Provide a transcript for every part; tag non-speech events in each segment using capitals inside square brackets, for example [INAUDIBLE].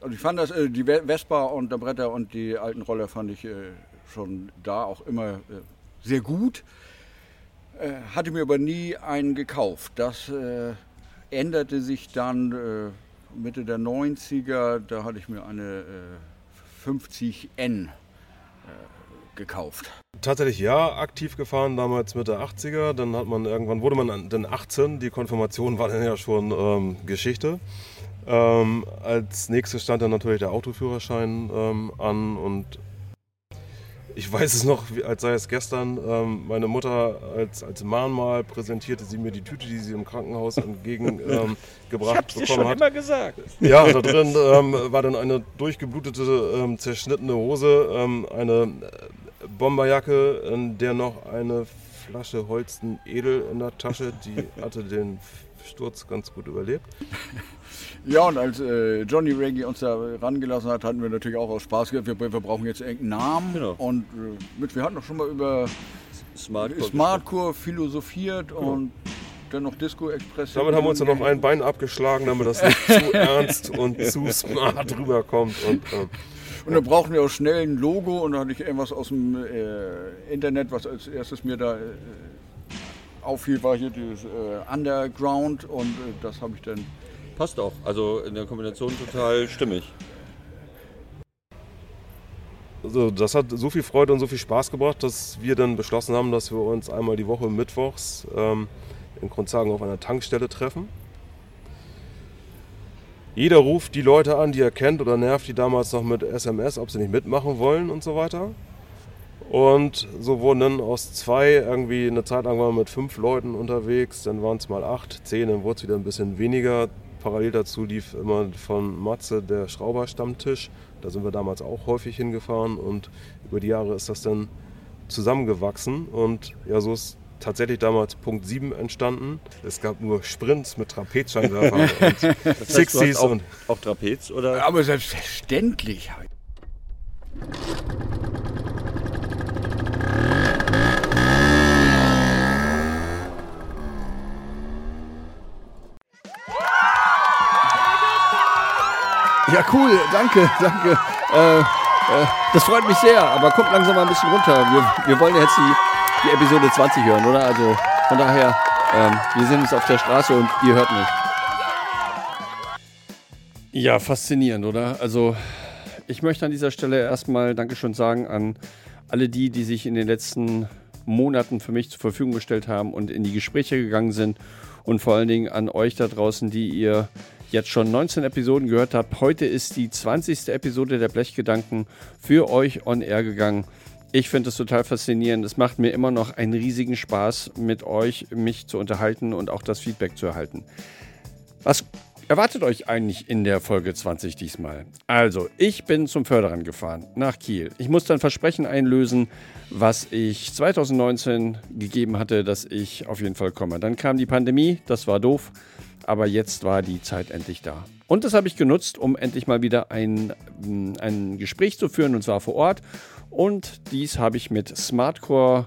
Also ich fand das, äh, die Vespa und der Bretter und die alten Roller fand ich äh, schon da auch immer äh, sehr gut. Hatte mir aber nie einen gekauft. Das änderte sich dann Mitte der 90er. Da hatte ich mir eine 50N gekauft. Tatsächlich ja, aktiv gefahren, damals Mitte 80er. Dann hat man irgendwann wurde man dann 18. Die Konfirmation war dann ja schon ähm, Geschichte. Ähm, als nächstes stand dann natürlich der Autoführerschein ähm, an und ich weiß es noch, als sei es gestern, ähm, meine Mutter als, als Mahnmal präsentierte sie mir die Tüte, die sie im Krankenhaus entgegengebracht [LAUGHS] ähm, ich bekommen schon hat. immer gesagt. Ja, da drin ähm, war dann eine durchgeblutete, ähm, zerschnittene Hose, eine äh, Bomberjacke, in der noch eine Flasche Holsten Edel in der Tasche, die hatte den Sturz ganz gut überlebt. [LAUGHS] Ja, und als äh, Johnny Reggie uns da rangelassen hat, hatten wir natürlich auch aus Spaß gesagt, wir, wir brauchen jetzt irgendeinen Namen. Genau. Und äh, mit, wir hatten doch schon mal über Smartcore, Smartcore philosophiert genau. und dann noch Disco Express. Damit haben wir uns dann noch ein Bein abgeschlagen, damit das nicht zu [LAUGHS] ernst und zu smart rüberkommt. Und, äh, und dann brauchten wir auch schnell ein Logo und dann hatte ich irgendwas aus dem äh, Internet, was als erstes mir da äh, auffiel, war hier dieses äh, Underground und äh, das habe ich dann passt auch. Also in der Kombination total stimmig. Also das hat so viel Freude und so viel Spaß gebracht, dass wir dann beschlossen haben, dass wir uns einmal die Woche mittwochs ähm, in Grundsagen auf einer Tankstelle treffen. Jeder ruft die Leute an, die er kennt oder nervt die damals noch mit SMS, ob sie nicht mitmachen wollen und so weiter. Und so wurden dann aus zwei irgendwie eine Zeit lang waren wir mit fünf Leuten unterwegs, dann waren es mal acht, zehn, dann wurde es wieder ein bisschen weniger. Parallel dazu lief immer von Matze der Schrauberstammtisch. Da sind wir damals auch häufig hingefahren und über die Jahre ist das dann zusammengewachsen und ja, so ist tatsächlich damals Punkt 7 entstanden. Es gab nur Sprints mit Trapezscheinwerfern [LAUGHS] und das heißt, 60s auch, und auch Trapez oder? Aber selbstverständlich. Ja, cool, danke, danke. Äh, äh, das freut mich sehr, aber kommt langsam mal ein bisschen runter. Wir, wir wollen jetzt die, die Episode 20 hören, oder? Also von daher, ähm, wir sind jetzt auf der Straße und ihr hört mich. Ja, faszinierend, oder? Also ich möchte an dieser Stelle erstmal Dankeschön sagen an alle die, die sich in den letzten Monaten für mich zur Verfügung gestellt haben und in die Gespräche gegangen sind und vor allen Dingen an euch da draußen, die ihr jetzt schon 19 Episoden gehört habt. Heute ist die 20. Episode der Blechgedanken für euch on air gegangen. Ich finde es total faszinierend. Es macht mir immer noch einen riesigen Spaß, mit euch mich zu unterhalten und auch das Feedback zu erhalten. Was erwartet euch eigentlich in der Folge 20 diesmal? Also, ich bin zum Förderern gefahren nach Kiel. Ich musste ein Versprechen einlösen, was ich 2019 gegeben hatte, dass ich auf jeden Fall komme. Dann kam die Pandemie, das war doof aber jetzt war die Zeit endlich da. Und das habe ich genutzt, um endlich mal wieder ein, mm, ein Gespräch zu führen, und zwar vor Ort. Und dies habe ich mit Smartcore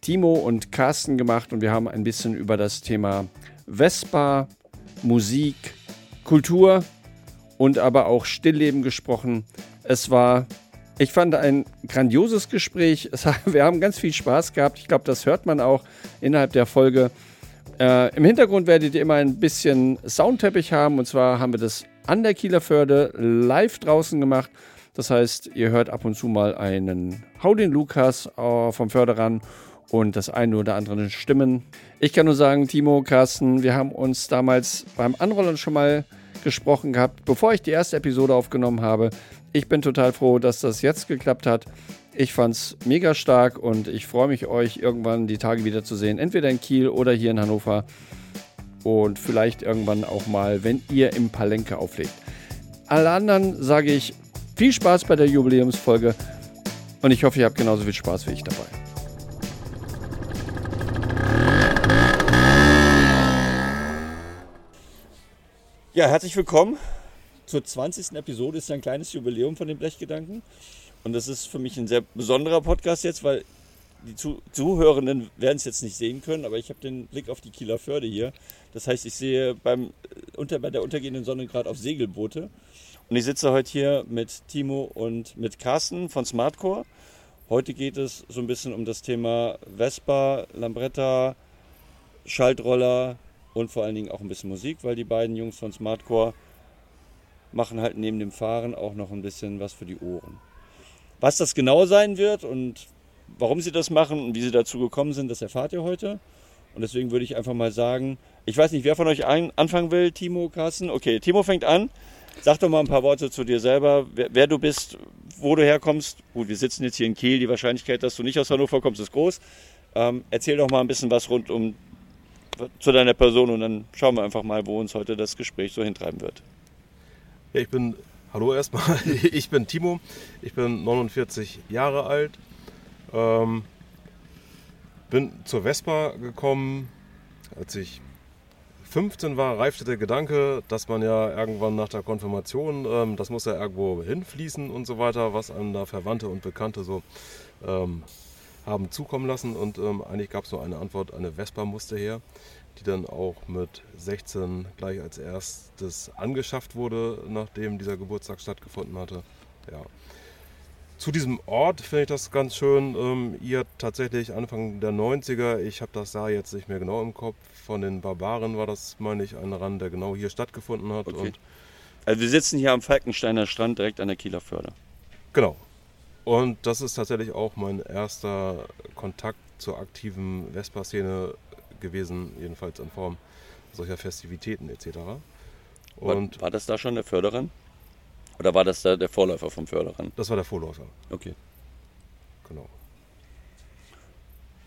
Timo und Carsten gemacht und wir haben ein bisschen über das Thema Vespa, Musik, Kultur und aber auch Stillleben gesprochen. Es war, ich fand, ein grandioses Gespräch. [LAUGHS] Es, wir haben ganz viel Spaß gehabt. Ich glaube, das hört man auch innerhalb der Folge. Äh, Im Hintergrund werdet ihr immer ein bisschen Soundteppich haben. Und zwar haben wir das an der Kieler Förde live draußen gemacht. Das heißt, ihr hört ab und zu mal einen Hau den Lukas äh, vom Förderern und das eine oder andere Stimmen. Ich kann nur sagen, Timo, Carsten, wir haben uns damals beim Anrollen schon mal gesprochen gehabt, bevor ich die erste Episode aufgenommen habe. Ich bin total froh, dass das jetzt geklappt hat. Ich fand's mega stark und ich freue mich, euch irgendwann die Tage wieder zu sehen. Entweder in Kiel oder hier in Hannover. Und vielleicht irgendwann auch mal, wenn ihr im Palenke auflegt. Alle anderen sage ich viel Spaß bei der Jubiläumsfolge und ich hoffe, ihr habt genauso viel Spaß wie ich dabei. Ja, herzlich willkommen zur 20. Episode. Ist ja ein kleines Jubiläum von den Blechgedanken. Und das ist für mich ein sehr besonderer Podcast jetzt, weil die Zuhörenden werden es jetzt nicht sehen können, aber ich habe den Blick auf die Kieler Förde hier. Das heißt, ich sehe beim, unter, bei der untergehenden Sonne gerade auf Segelboote. Und ich sitze heute hier mit Timo und mit Carsten von Smartcore. Heute geht es so ein bisschen um das Thema Vespa, Lambretta, Schaltroller und vor allen Dingen auch ein bisschen Musik, weil die beiden Jungs von Smartcore machen halt neben dem Fahren auch noch ein bisschen was für die Ohren. Was das genau sein wird und warum sie das machen und wie sie dazu gekommen sind, das erfahrt ihr heute. Und deswegen würde ich einfach mal sagen, ich weiß nicht, wer von euch anfangen will, Timo, Carsten? Okay, Timo fängt an. Sag doch mal ein paar Worte zu dir selber, wer, wer, du bist, wo du herkommst. Gut, wir sitzen jetzt hier in Kiel, die Wahrscheinlichkeit, dass du nicht aus Hannover kommst, ist groß. Ähm, erzähl doch mal ein bisschen was rund um zu deiner Person und dann schauen wir einfach mal, wo uns heute das Gespräch so hintreiben wird. Ja, ich bin, hallo erstmal, [LAUGHS] ich bin Timo, ich bin 49 Jahre alt, ähm, bin zur Vespa gekommen, als ich 15 war, reifte der Gedanke, dass man ja irgendwann nach der Konfirmation, ähm, das muss ja irgendwo hinfließen und so weiter, was einem da Verwandte und Bekannte so ähm, haben zukommen lassen. Und ähm, eigentlich gab es nur eine Antwort, eine Vespa musste her, die dann auch mit 16 gleich als erstes angeschafft wurde, nachdem dieser Geburtstag stattgefunden hatte. Ja. Zu diesem Ort finde ich das ganz schön. Ähm, ihr tatsächlich Anfang der 90er, ich habe das Jahr jetzt nicht mehr genau im Kopf, von den Barbaren war das, meine ich, ein Rand, der genau hier stattgefunden hat. Okay. Also wir sitzen hier am Falkensteiner Strand direkt an der Kieler Förde. Genau. Und das ist tatsächlich auch mein erster Kontakt zur aktiven Vespa-Szene gewesen, jedenfalls in Form solcher Festivitäten etc. War, Und war das da schon der Förderern? Oder war das da der Vorläufer vom Förderern? das war der Vorläufer, Okay. genau.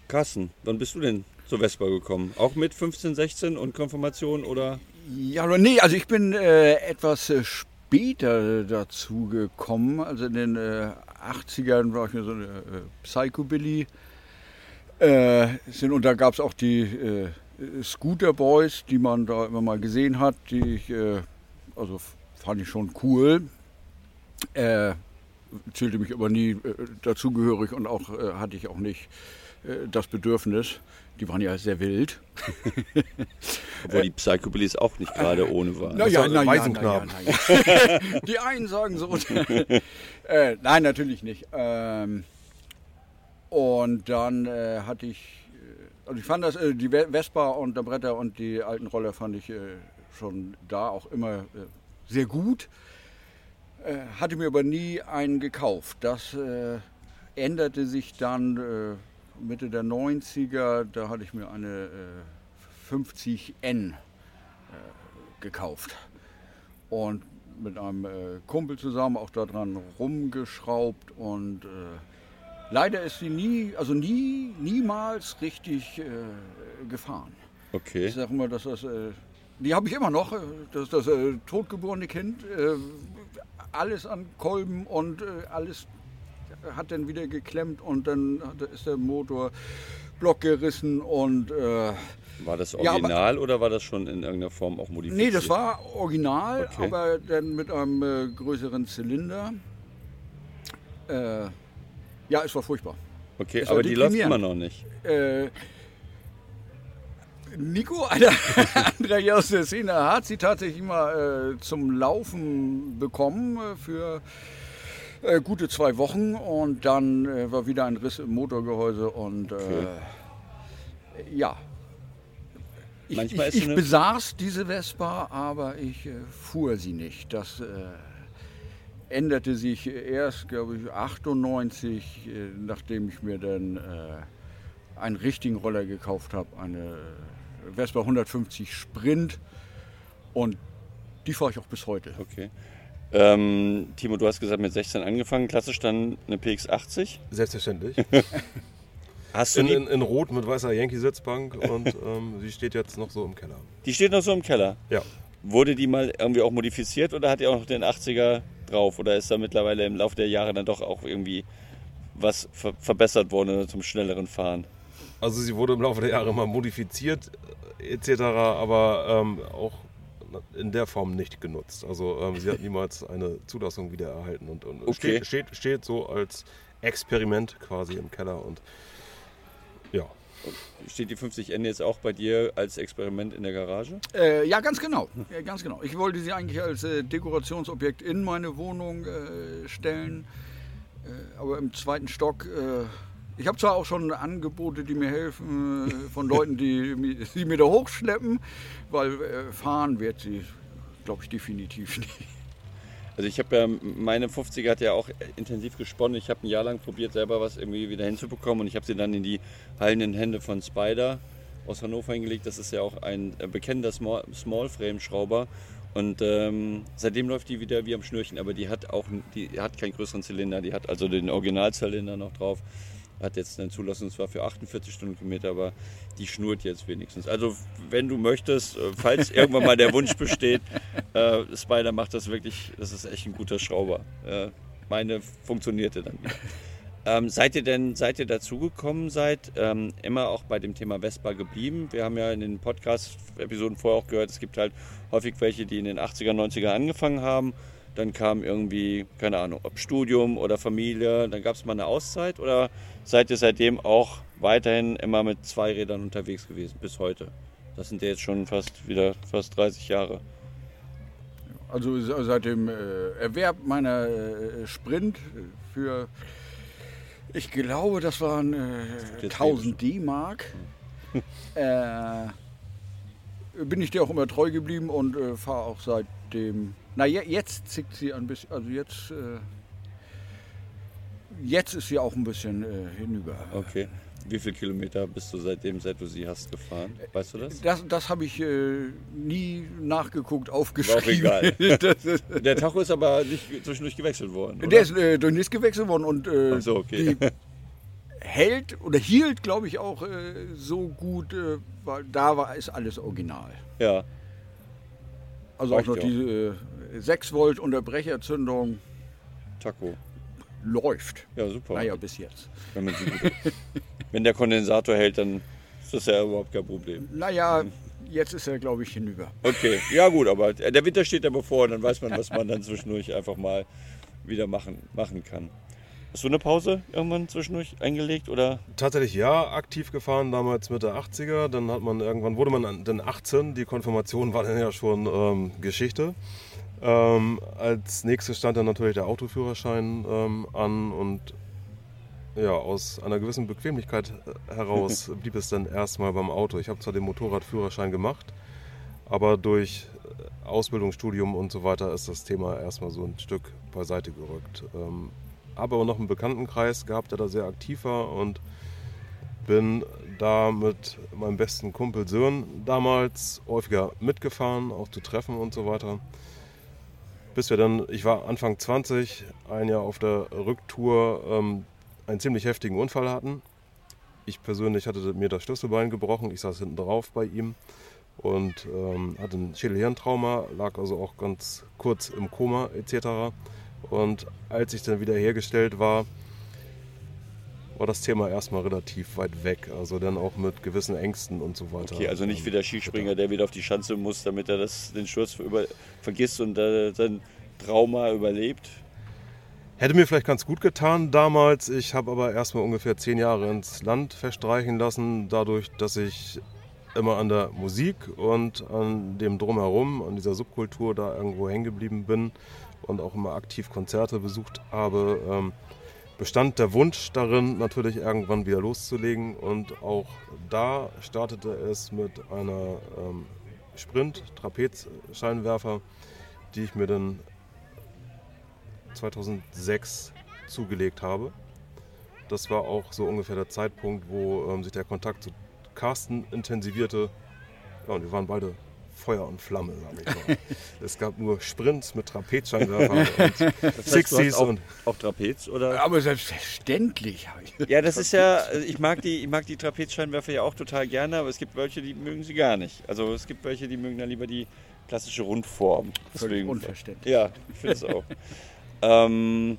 Carsten, wann bist du denn zur Vespa gekommen? Auch mit 15, 16 und Konfirmation oder? Ja, oder nee, also ich bin äh, etwas äh, später dazu gekommen. Also in den äh, 80ern war ich mir so eine äh, Psychobilly. Äh, sind, und da gab es auch die äh, Scooter Boys, die man da immer mal gesehen hat, die ich, äh, also fand ich schon cool. Äh, zählte mich aber nie äh, dazugehörig und auch äh, hatte ich auch nicht das Bedürfnis. Die waren ja sehr wild. [LAUGHS] Obwohl die Psychobillies auch nicht gerade ohne waren. Na ja, war na ja, Waisenknaben. na ja, na [LAUGHS] ja. Die einen sagen so. [LAUGHS] äh, nein, natürlich nicht. Ähm, und dann äh, hatte ich, also ich fand das, äh, die Ve- Vespa und der Bretter und die alten Roller fand ich äh, schon da auch immer äh, sehr gut. Äh, hatte mir aber nie einen gekauft. Das änderte sich dann Mitte der 90er. Da hatte ich mir eine äh, 50N gekauft. Und mit einem Kumpel zusammen auch daran rumgeschraubt und leider ist sie nie, also nie, niemals richtig äh, gefahren. Okay. Ich sage immer, dass das, äh, die habe ich immer noch, äh, das ist das äh, totgeborene Kind, äh, alles an Kolben und äh, alles hat dann wieder geklemmt und dann ist der Motorblock gerissen und War das Ja, aber- original oder war das schon in irgendeiner Form auch modifiziert? Nee, das war original, Okay. aber dann mit einem äh, größeren Zylinder. Äh, ja, es war furchtbar. Okay, es aber die läuft immer noch nicht. Äh, Nico, [LAUGHS] hier aus der Szene, hat sie tatsächlich mal äh, zum Laufen bekommen äh, für äh, gute zwei Wochen und dann äh, war wieder ein Riss im Motorgehäuse und äh, ja. Ich, Manchmal ich, ist ich besaß diese Vespa, aber ich äh, fuhr sie nicht. Das änderte sich erst, glaube ich, 98, äh, nachdem ich mir dann äh, einen richtigen Roller gekauft habe, eine Vespa 150 Sprint und die fahre ich auch bis heute. Okay. Ähm, Timo, du hast gesagt, mit 16 angefangen, klassisch dann eine PX80. Selbstverständlich. [LAUGHS] Hast du In, die, in, in Rot mit weißer Yankee-Sitzbank und ähm, sie steht jetzt noch so im Keller. die steht noch so im Keller. Ja. Wurde die mal irgendwie auch modifiziert oder hat die auch noch den 80er drauf? Oder ist da mittlerweile im Laufe der Jahre dann doch auch irgendwie was ver verbessert worden zum schnelleren Fahren? Also sie wurde im Laufe der Jahre mal modifiziert äh, etc., aber ähm, auch in der Form nicht genutzt. Also ähm, sie hat niemals eine Zulassung wieder erhalten und, und Okay. steht, steht, steht so als Experiment quasi im Keller und ja. Steht die 50N jetzt auch bei dir als Experiment in der Garage? Äh, ja, ganz genau. Ja, ganz genau. Ich wollte sie eigentlich als äh, Dekorationsobjekt in meine Wohnung äh, stellen, äh, aber im zweiten Stock. Äh, ich habe zwar auch schon Angebote, die mir helfen, äh, von Leuten, die, die mir da hochschleppen, weil fahren wird sie, glaube ich, definitiv nicht. Also ich habe ja, meine 50er hat ja auch intensiv gesponnen. Ich habe ein Jahr lang probiert, selber was irgendwie wieder hinzubekommen und ich habe sie dann in die heilenden Hände von Spider aus Hannover hingelegt. Das ist ja auch ein äh, bekennender Small, Small Frame Schrauber und ähm, seitdem läuft die wieder wie am Schnürchen, aber die hat auch, die hat keinen größeren Zylinder, die hat also den Originalzylinder noch drauf. Hat jetzt eine Zulassung zwar für 48 Stundenkilometer, aber die schnurrt jetzt wenigstens. Also wenn du möchtest, äh, falls [LAUGHS] irgendwann mal der Wunsch besteht, äh, Spider macht das wirklich, das ist echt ein guter Schrauber. Äh, meine funktionierte dann. Ähm, seid ihr denn, seid ihr dazugekommen seid, ähm, immer auch bei dem Thema Vespa geblieben? Wir haben ja in den Podcast-Episoden vorher auch gehört, es gibt halt häufig welche, die in den 80er, 90er angefangen haben. Dann kam irgendwie, keine Ahnung, ob Studium oder Familie, dann gab es mal eine Auszeit oder seid ihr seitdem auch weiterhin immer mit zwei Rädern unterwegs gewesen bis heute? Das sind ja jetzt schon fast wieder fast 30 Jahre. Also se- seit dem äh, Erwerb meiner äh, Sprint für, ich glaube, das waren äh, Jetzt 1000 D-Mark, äh, bin ich dir auch immer treu geblieben und äh, fahre auch seitdem. Na, je, jetzt zickt sie ein bisschen, also jetzt, äh, jetzt ist sie auch ein bisschen äh, hinüber. Okay. Wie viele Kilometer bist du seitdem, seit du sie hast, gefahren? Weißt du das? Das, das habe ich äh, nie nachgeguckt, aufgeschrieben. egal. [LAUGHS] das ist, [LAUGHS] Der Tacho ist aber nicht zwischendurch gewechselt worden. Oder? Der ist äh, durch nichts gewechselt worden und äh, so, okay. die [LAUGHS] hält oder hielt, glaube ich, auch äh, so gut, äh, weil da war ist alles original. ja. Also auch Reicht noch ja. diese äh, 6 Volt Unterbrecherzündung Taco. läuft. Ja, super. Naja, bis jetzt. Wenn, [LAUGHS] Wenn der Kondensator hält, dann ist das ja überhaupt kein Problem. Naja, jetzt ist er, glaube ich, hinüber. Okay, ja gut, aber der Winter steht ja bevor, dann weiß man, was man dann zwischendurch einfach mal wieder machen, machen kann. Hast du eine Pause irgendwann zwischendurch eingelegt oder? Tatsächlich ja, aktiv gefahren, damals Mitte 80er. Dann hat man irgendwann wurde man dann 18. Die Konfirmation war dann ja schon ähm, Geschichte. Ähm, als nächstes stand dann natürlich der Autoführerschein ähm, an und ja, aus einer gewissen Bequemlichkeit äh, heraus [LAUGHS] blieb es dann erstmal beim Auto. Ich habe zwar den Motorradführerschein gemacht, aber durch äh, Ausbildung, Studium und so weiter ist das Thema erstmal so ein Stück beiseite gerückt. Ähm, habe aber noch einen Bekanntenkreis gehabt, der da sehr aktiv war und bin da mit meinem besten Kumpel Sören damals häufiger mitgefahren, auch zu Treffen und so weiter. Bis wir dann, ich war Anfang 20, ein Jahr auf der Rücktour, ähm, einen ziemlich heftigen Unfall hatten. Ich persönlich hatte mir das Schlüsselbein gebrochen, ich saß hinten drauf bei ihm und ähm, hatte ein Schädelhirntrauma, lag also auch ganz kurz im Koma etc. Und als ich dann wieder hergestellt war, war das Thema erstmal relativ weit weg. Also dann auch mit gewissen Ängsten und so weiter. Okay, also nicht wie der Skispringer, der wieder auf die Schanze muss, damit er das, den Sturz über, vergisst und äh, sein Trauma überlebt. Hätte mir vielleicht ganz gut getan damals. Ich habe aber erstmal ungefähr zehn Jahre ins Land verstreichen lassen, dadurch, dass ich immer an der Musik und an dem Drumherum, an dieser Subkultur da irgendwo hängen geblieben bin und auch immer aktiv Konzerte besucht habe, ähm, bestand der Wunsch darin, natürlich irgendwann wieder loszulegen. Und auch da startete es mit einer ähm, Sprint-Trapezscheinwerfer, die ich mir dann 2006 zugelegt habe. Das war auch so ungefähr der Zeitpunkt, wo ähm, sich der Kontakt zu Carsten intensivivierte. Ja, und wir waren beide Feuer und Flamme, sag ich mal. [LAUGHS] es gab nur Sprints mit Trapezscheinwerfern [LAUGHS] und Das heißt, du hast 60s auch, und auch Trapez oder? Aber selbstverständlich. habe ich- Ja, das ist ja, ich mag die, ich mag die Trapezscheinwerfer ja auch total gerne, aber es gibt welche, die mögen sie gar nicht. Also es gibt welche, die mögen dann lieber die klassische Rundform. Völlig unverständlich. Ja, ich finde es auch. ähm,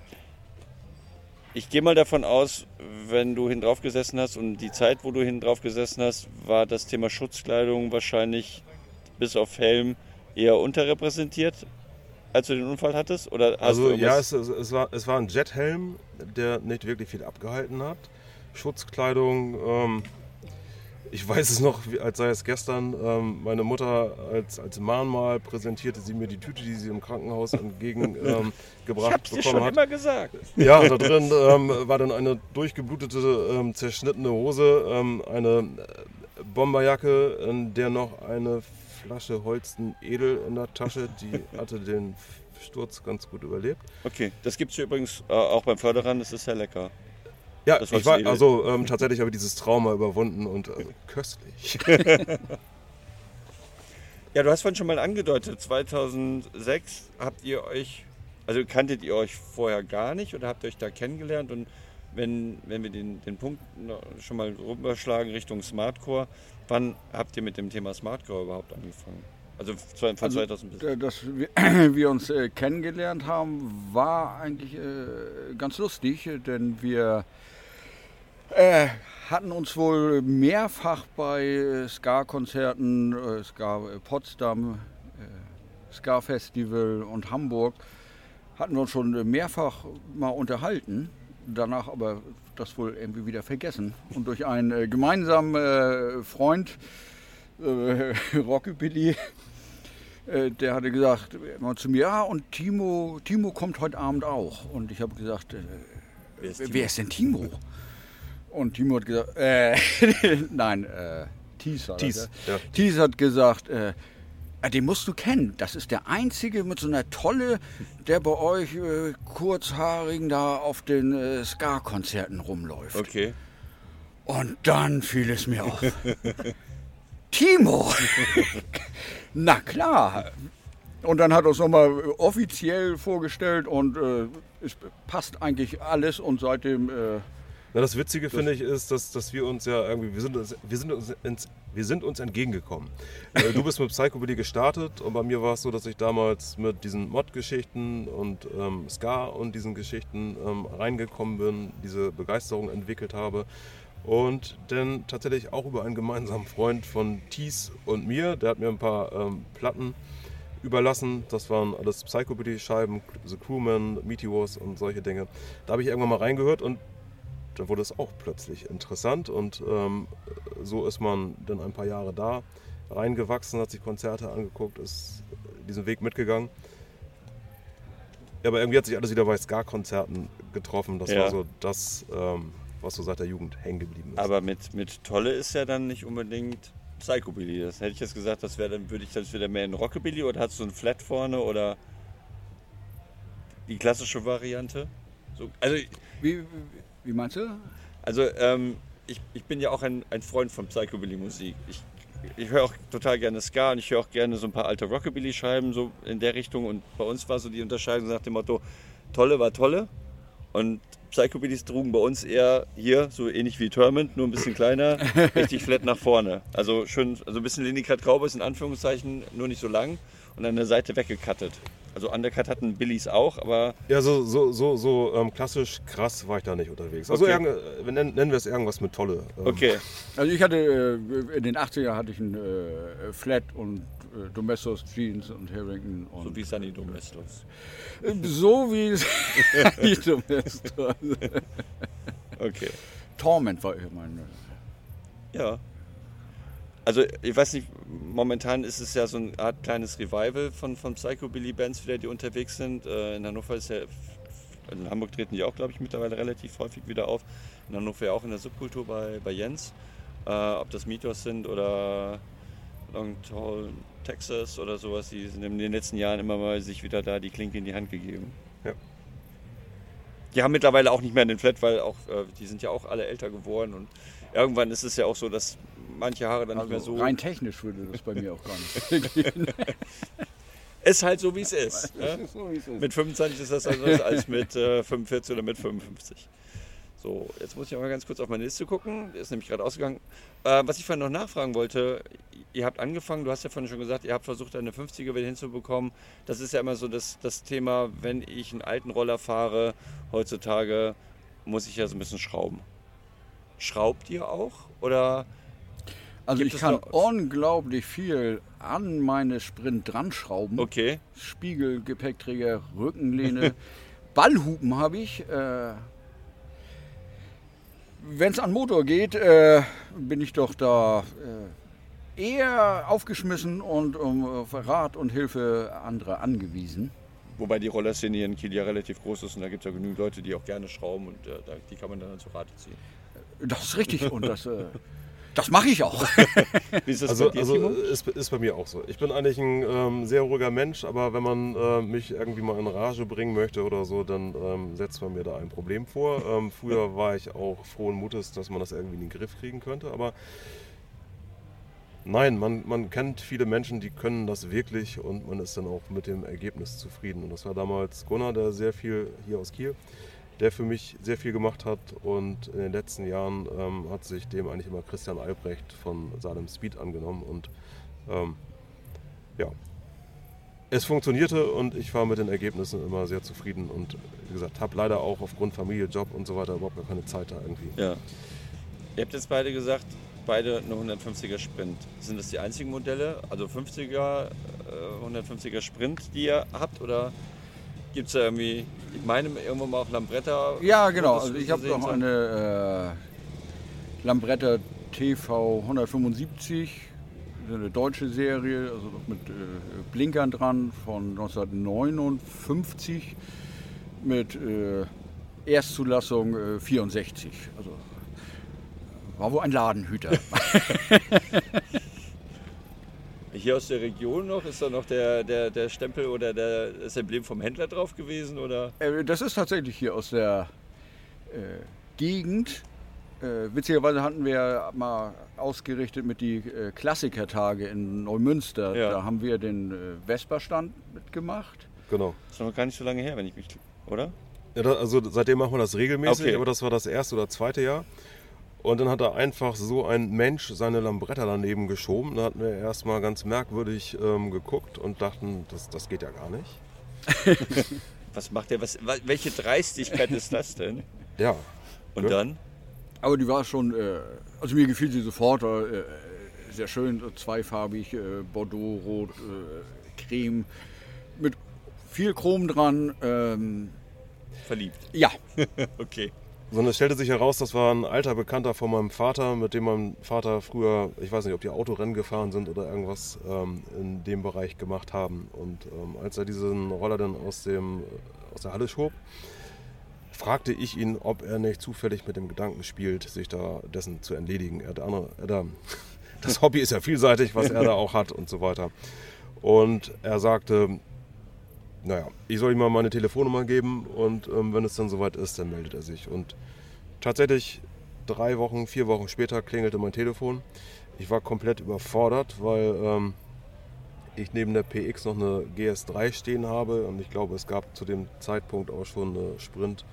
ich gehe mal davon aus, wenn du hin drauf gesessen hast und die Zeit, wo du hin drauf gesessen hast, war das Thema Schutzkleidung wahrscheinlich bis auf Helm eher unterrepräsentiert, als du den Unfall hattest? Oder Also ja, es, es, es, war, es war ein Jethelm, der nicht wirklich viel abgehalten hat. Schutzkleidung, ähm, ich weiß es noch, als sei es gestern. Ähm, meine Mutter als, als Mahnmal präsentierte sie mir die Tüte, die sie im Krankenhaus entgegengebracht [LAUGHS] ähm, gebracht hab's dir bekommen schon hat. immer gesagt. Ja, da drin ähm, war dann eine durchgeblutete, ähm, zerschnittene Hose, ähm, eine äh, Bomberjacke, in der noch eine Flasche Holsten Edel in der Tasche. Die hatte den Sturz ganz gut überlebt. Okay, das gibt es übrigens äh, auch beim Förderern, das ist sehr lecker. Ja, Das ich war Edel. also ähm, tatsächlich habe ich dieses Trauma überwunden und also, köstlich. [LAUGHS] Ja, du hast vorhin schon mal angedeutet, 2006 habt ihr euch, also kanntet ihr euch vorher gar nicht oder habt ihr euch da kennengelernt? Und wenn, wenn wir den, den Punkt schon mal rüberschlagen Richtung Smartcore, wann habt ihr mit dem Thema Smartcore überhaupt angefangen? Also von von Also, 2000 bis. Äh, Dass wir, [CLEARS THROAT] wir uns äh, kennengelernt haben, war eigentlich äh, ganz lustig, denn wir äh, hatten uns wohl mehrfach bei äh, Ska-Konzerten, äh, Ska Potsdam, Ska-Festival und Hamburg, hatten wir uns schon mehrfach mal unterhalten, danach aber das wohl irgendwie wieder vergessen. Und durch einen äh, gemeinsamen äh, Freund, äh, [LAUGHS] Rockabilly, äh, der hatte gesagt immer zu mir, ja, und Timo, Timo kommt heute Abend auch. Und ich habe gesagt, äh, Wer ist wer, ist denn Timo? Und Timo hat gesagt, äh, [LAUGHS] nein, äh, Thies das, Thies, ja. Thies hat gesagt, äh, ah, den musst du kennen. Das ist der einzige mit so einer Tolle, der bei euch äh, kurzhaarigen da auf den äh, Ska-Konzerten rumläuft. Okay. Und dann fiel es mir auf. [LAUGHS] Timo! [LAUGHS] Na klar. Und dann hat er uns nochmal offiziell vorgestellt und äh, es passt eigentlich alles und seitdem. Na, das Witzige finde ich ist, dass, dass wir uns ja irgendwie, wir sind uns, wir sind uns, ins, wir sind uns entgegengekommen. Äh, du bist mit Psychobilly gestartet und bei mir war es so, dass ich damals mit diesen Mod-Geschichten und ähm, Ska und diesen Geschichten ähm, reingekommen bin, diese Begeisterung entwickelt habe. Und dann tatsächlich auch über einen gemeinsamen Freund von Thies und mir, der hat mir ein paar ähm, Platten überlassen. Das waren alles Psychobilly-Scheiben, The Crewman, Meteors und solche Dinge. Da habe ich irgendwann mal reingehört und da wurde es auch plötzlich interessant und ähm, so ist man dann ein paar Jahre da reingewachsen, hat sich Konzerte angeguckt, ist diesen Weg mitgegangen. Ja, aber irgendwie hat sich alles wieder bei Ska-Konzerten getroffen. Das Ja. war so das, ähm, was so seit der Jugend hängen geblieben ist. Aber mit, mit Tolle ist ja dann nicht unbedingt Psychobilly. Das hätte ich jetzt gesagt, das wäre dann, würde ich das wieder mehr in Rockabilly oder hast du ein Flat vorne oder die klassische Variante? So, also wie, wie, meinst du? Also ähm, ich, ich bin ja auch ein, ein Freund von Psychobilly-Musik. Ich, ich höre auch total gerne Ska und ich höre auch gerne so ein paar alte Rockabilly-Scheiben so in der Richtung. Und bei uns war so die Unterscheidung nach dem Motto, Tolle war Tolle. Und Psychobillys trugen bei uns eher hier, so ähnlich wie Termint, nur ein bisschen kleiner, [LAUGHS] richtig flat nach vorne. Also schön, also ein bisschen Leningrad Cowboys in Anführungszeichen, nur nicht so lang und an der Seite weggekattet. Also Undercut hatten Billys auch, aber ja, so, so, so, so ähm, klassisch krass war ich da nicht unterwegs. Also Okay. irgend- äh, nennen, nennen wir es irgendwas mit Tolle. Ähm, okay. Also ich hatte äh, in den 80er hatte ich ein äh, Flat und äh, Domestos Jeans und Harrington und So wie Sunny Domestos. Äh, so wie [LAUGHS] die Domestos. Okay. Torment war immer mein. Ja. Also ich weiß nicht, momentan ist es ja so eine Art kleines Revival von, von Psychobilly-Bands wieder, die unterwegs sind. Äh, In Hannover ist ja, in Hamburg treten die auch, glaube ich, mittlerweile relativ häufig wieder auf. In Hannover ja auch in der Subkultur bei, bei Jens. Äh, ob das Mythos sind oder Long Tall Texas oder sowas, die sind in den letzten Jahren immer mal sich wieder da die Klinke in die Hand gegeben. Ja. Die haben mittlerweile auch nicht mehr den Flat, weil auch, äh, die sind ja auch alle älter geworden und irgendwann ist es ja auch so, dass manche Haare dann nicht mehr Also so. rein technisch würde das bei mir auch gar nicht [LAUGHS] gehen. [LAUGHS] Ist halt so, wie [LAUGHS] es ist. ne? so wie es ist. Mit 25 ist das anders als mit äh, 45 oder mit 55. So, jetzt muss ich mal ganz kurz auf meine Liste gucken. Die ist nämlich gerade ausgegangen. Äh, was ich vorhin noch nachfragen wollte, ihr habt angefangen, du hast ja vorhin schon gesagt, ihr habt versucht, eine 50er wieder hinzubekommen. Das ist ja immer so das, das Thema, wenn ich einen alten Roller fahre, heutzutage muss ich ja so ein bisschen schrauben. Schraubt ihr auch? Oder Also Gibt ich kann unglaublich viel an meine Sprint dran schrauben. okay, Spiegel, Gepäckträger, Rückenlehne. [LAUGHS] Ballhupen habe ich. Äh, wenn es an Motor geht, äh, bin ich doch da äh, eher aufgeschmissen und um Rat und Hilfe anderer angewiesen. Wobei die Rollerszene hier in Kiel ja relativ groß ist und da gibt es ja genügend Leute, die auch gerne schrauben und äh, die kann man dann zu Rate ziehen. Das ist richtig und das, äh, das mache ich auch. [LAUGHS] Wie ist das Also, bei dir, also ist, ist bei mir auch so. Ich bin eigentlich ein ähm, sehr ruhiger Mensch, aber wenn man äh, mich irgendwie mal in Rage bringen möchte oder so, dann ähm, setzt man mir da ein Problem vor. Ähm, früher war ich auch frohen Mutes, dass man das irgendwie in den Griff kriegen könnte, aber nein, man, man kennt viele Menschen, die können das wirklich und man ist dann auch mit dem Ergebnis zufrieden. Und das war damals Gunnar, der sehr viel hier aus Kiel, der für mich sehr viel gemacht hat und in den letzten Jahren ähm, hat sich dem eigentlich immer Christian Albrecht von Salem Speed angenommen und ähm, ja, es funktionierte und ich war mit den Ergebnissen immer sehr zufrieden und wie gesagt, habe leider auch aufgrund Familie, Job und so weiter überhaupt gar keine Zeit da irgendwie. Ja. Ihr habt jetzt beide gesagt, beide eine 150er Sprint. Sind das die einzigen Modelle, also 50er, äh, 150er Sprint, die ihr habt? Oder gibt es da irgendwie, ich meine irgendwo mal auch Lambretta? Ja, genau. Also ich habe noch eine äh, Lambretta TV 175, so eine deutsche Serie, also mit äh, Blinkern dran von 1959 mit äh, Erstzulassung äh, 64. Also war wohl ein Ladenhüter. [LAUGHS] Hier aus der Region noch, ist da noch der, der, der Stempel oder der, das Emblem vom Händler drauf gewesen? Oder? Äh, Das ist tatsächlich hier aus der äh, Gegend. Äh, witzigerweise hatten wir mal ausgerichtet mit die äh, Klassikertage in Neumünster. Ja. Da haben wir den äh, Vespa-Stand mitgemacht. Genau. Das ist noch gar nicht so lange her, wenn ich mich. Oder? Ja, da, also seitdem machen wir das regelmäßig, Okay. aber das war das erste oder zweite Jahr. Und dann hat da einfach so ein Mensch seine Lambretta daneben geschoben. Da hatten wir erstmal ganz merkwürdig ähm, geguckt und dachten, das, das geht ja gar nicht. [LAUGHS] Was macht der? Was, wa- welche Dreistigkeit ist das denn? [LAUGHS] Ja, Und Ja. dann? Aber die war schon, äh, also mir gefiel sie sofort, äh, sehr schön, zweifarbig, äh, Bordeaux, Rot, äh, Creme, mit viel Chrom dran. Ähm, Verliebt. ja, [LAUGHS] Okay. Sondern es stellte sich heraus, das war ein alter Bekannter von meinem Vater, mit dem mein Vater früher, ich weiß nicht, ob die Autorennen gefahren sind oder irgendwas ähm, in dem Bereich gemacht haben. Und ähm, als er diesen Roller dann aus, dem, aus der Halle schob, fragte ich ihn, ob er nicht zufällig mit dem Gedanken spielt, sich da dessen zu entledigen. Er hat andere, er da, das Hobby ist ja vielseitig, was er da [LAUGHS] auch hat und so weiter. Und er sagte, naja, ich soll ihm mal meine Telefonnummer geben und ähm, wenn es dann soweit ist, dann meldet er sich. Und tatsächlich drei Wochen, vier Wochen später klingelte mein Telefon. Ich war komplett überfordert, weil ähm, ich neben der PX noch eine GS3 stehen habe und ich glaube, es gab zu dem Zeitpunkt auch schon eine Sprint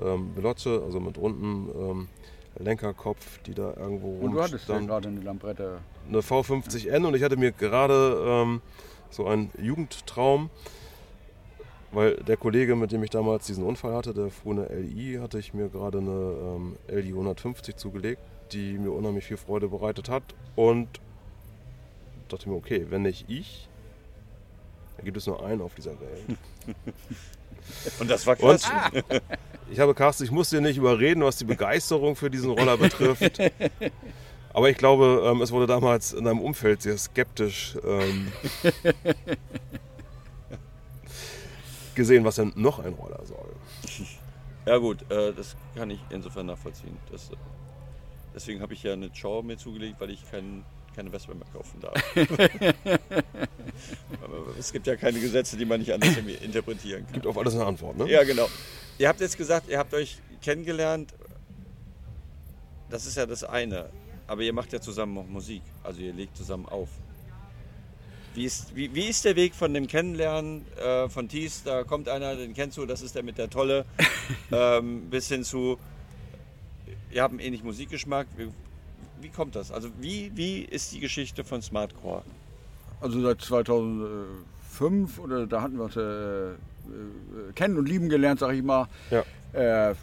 ähm, Veloce, also mit runden ähm, Lenkerkopf, die da irgendwo und du hattest rumstand gerade eine Lambretta. eine V50N und ich hatte mir gerade ähm, so einen Jugendtraum, weil der Kollege, mit dem ich damals diesen Unfall hatte, der fuhr eine LI, hatte ich mir gerade eine ähm, LI 150 zugelegt, die mir unheimlich viel Freude bereitet hat und dachte mir, okay, wenn nicht ich, dann gibt es nur einen auf dieser Welt. [LAUGHS] Und das war Und krass. [LAUGHS] ich habe Carsten, ich muss dir nicht überreden, was die Begeisterung für diesen Roller [LAUGHS] betrifft. Aber ich glaube, ähm, es wurde damals in einem Umfeld sehr skeptisch ähm, gesehen, was denn noch ein Roller soll. Ja gut, äh, das kann ich insofern nachvollziehen. Das, äh, deswegen habe ich ja eine Chow mir zugelegt, weil ich kein, keine Vespa mehr kaufen darf. [LAUGHS] Aber es gibt ja keine Gesetze, die man nicht anders interpretieren kann. Gibt auf alles eine Antwort, ne? Ja, genau. Ihr habt jetzt gesagt, ihr habt euch kennengelernt. Das ist ja das eine. Aber ihr macht ja zusammen auch Musik. Also ihr legt zusammen auf. Wie ist, wie, wie ist der Weg von dem Kennenlernen äh, von Thies? Da kommt einer, den kennst du, das ist der mit der Tolle. [LAUGHS] ähm, bis hin zu, ihr habt einen ähnlichen Musikgeschmack. Wie, wie kommt das? Also wie, wie ist die Geschichte von Smartcore? Also seit 2005 oder da hatten wir uns äh, äh, kennen und lieben gelernt, sag ich mal. Ja. Äh,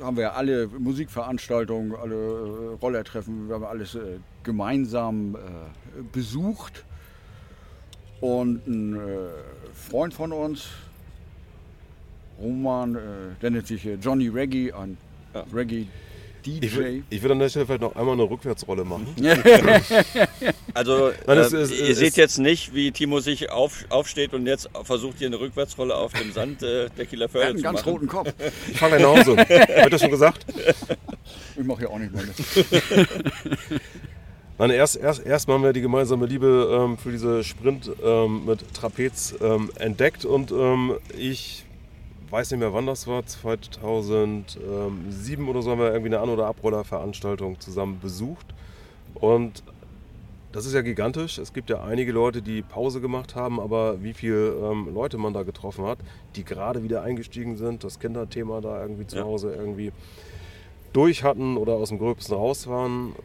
haben wir alle Musikveranstaltungen, alle äh, Rollertreffen, wir haben alles äh, gemeinsam äh, besucht. Und ein äh, Freund von uns, Roman, äh, der nennt sich äh, Johnny Reggae, ein Ja. Reggae Ich, DJ. wür- ich würde an der Stelle vielleicht noch einmal eine Rückwärtsrolle machen. [LAUGHS] Also, [LAUGHS] Nein, es äh, ist- ihr es seht jetzt nicht, wie Timo sich auf, aufsteht und jetzt versucht, hier eine Rückwärtsrolle auf dem Sand äh, der Kieler Er hat Förde einen zu ganz machen. roten Kopf. Ich fahre gleich nach Hause. Wird das schon gesagt? Ich mache ja auch nicht mehr mit. [LAUGHS] Nein, erst, erst, erstmal haben wir die gemeinsame Liebe ähm, für diese Sprint ähm, mit Trapez ähm, entdeckt und ähm, ich weiß nicht mehr wann das war, 2007 oder so haben wir irgendwie eine An- oder Abrollerveranstaltung zusammen besucht und das ist ja gigantisch. Es gibt ja einige Leute, die Pause gemacht haben, aber wie viele ähm, Leute man da getroffen hat, die gerade wieder eingestiegen sind, das Kinderthema da irgendwie zu Ja. Hause irgendwie durch hatten oder aus dem Gröbsten raus waren.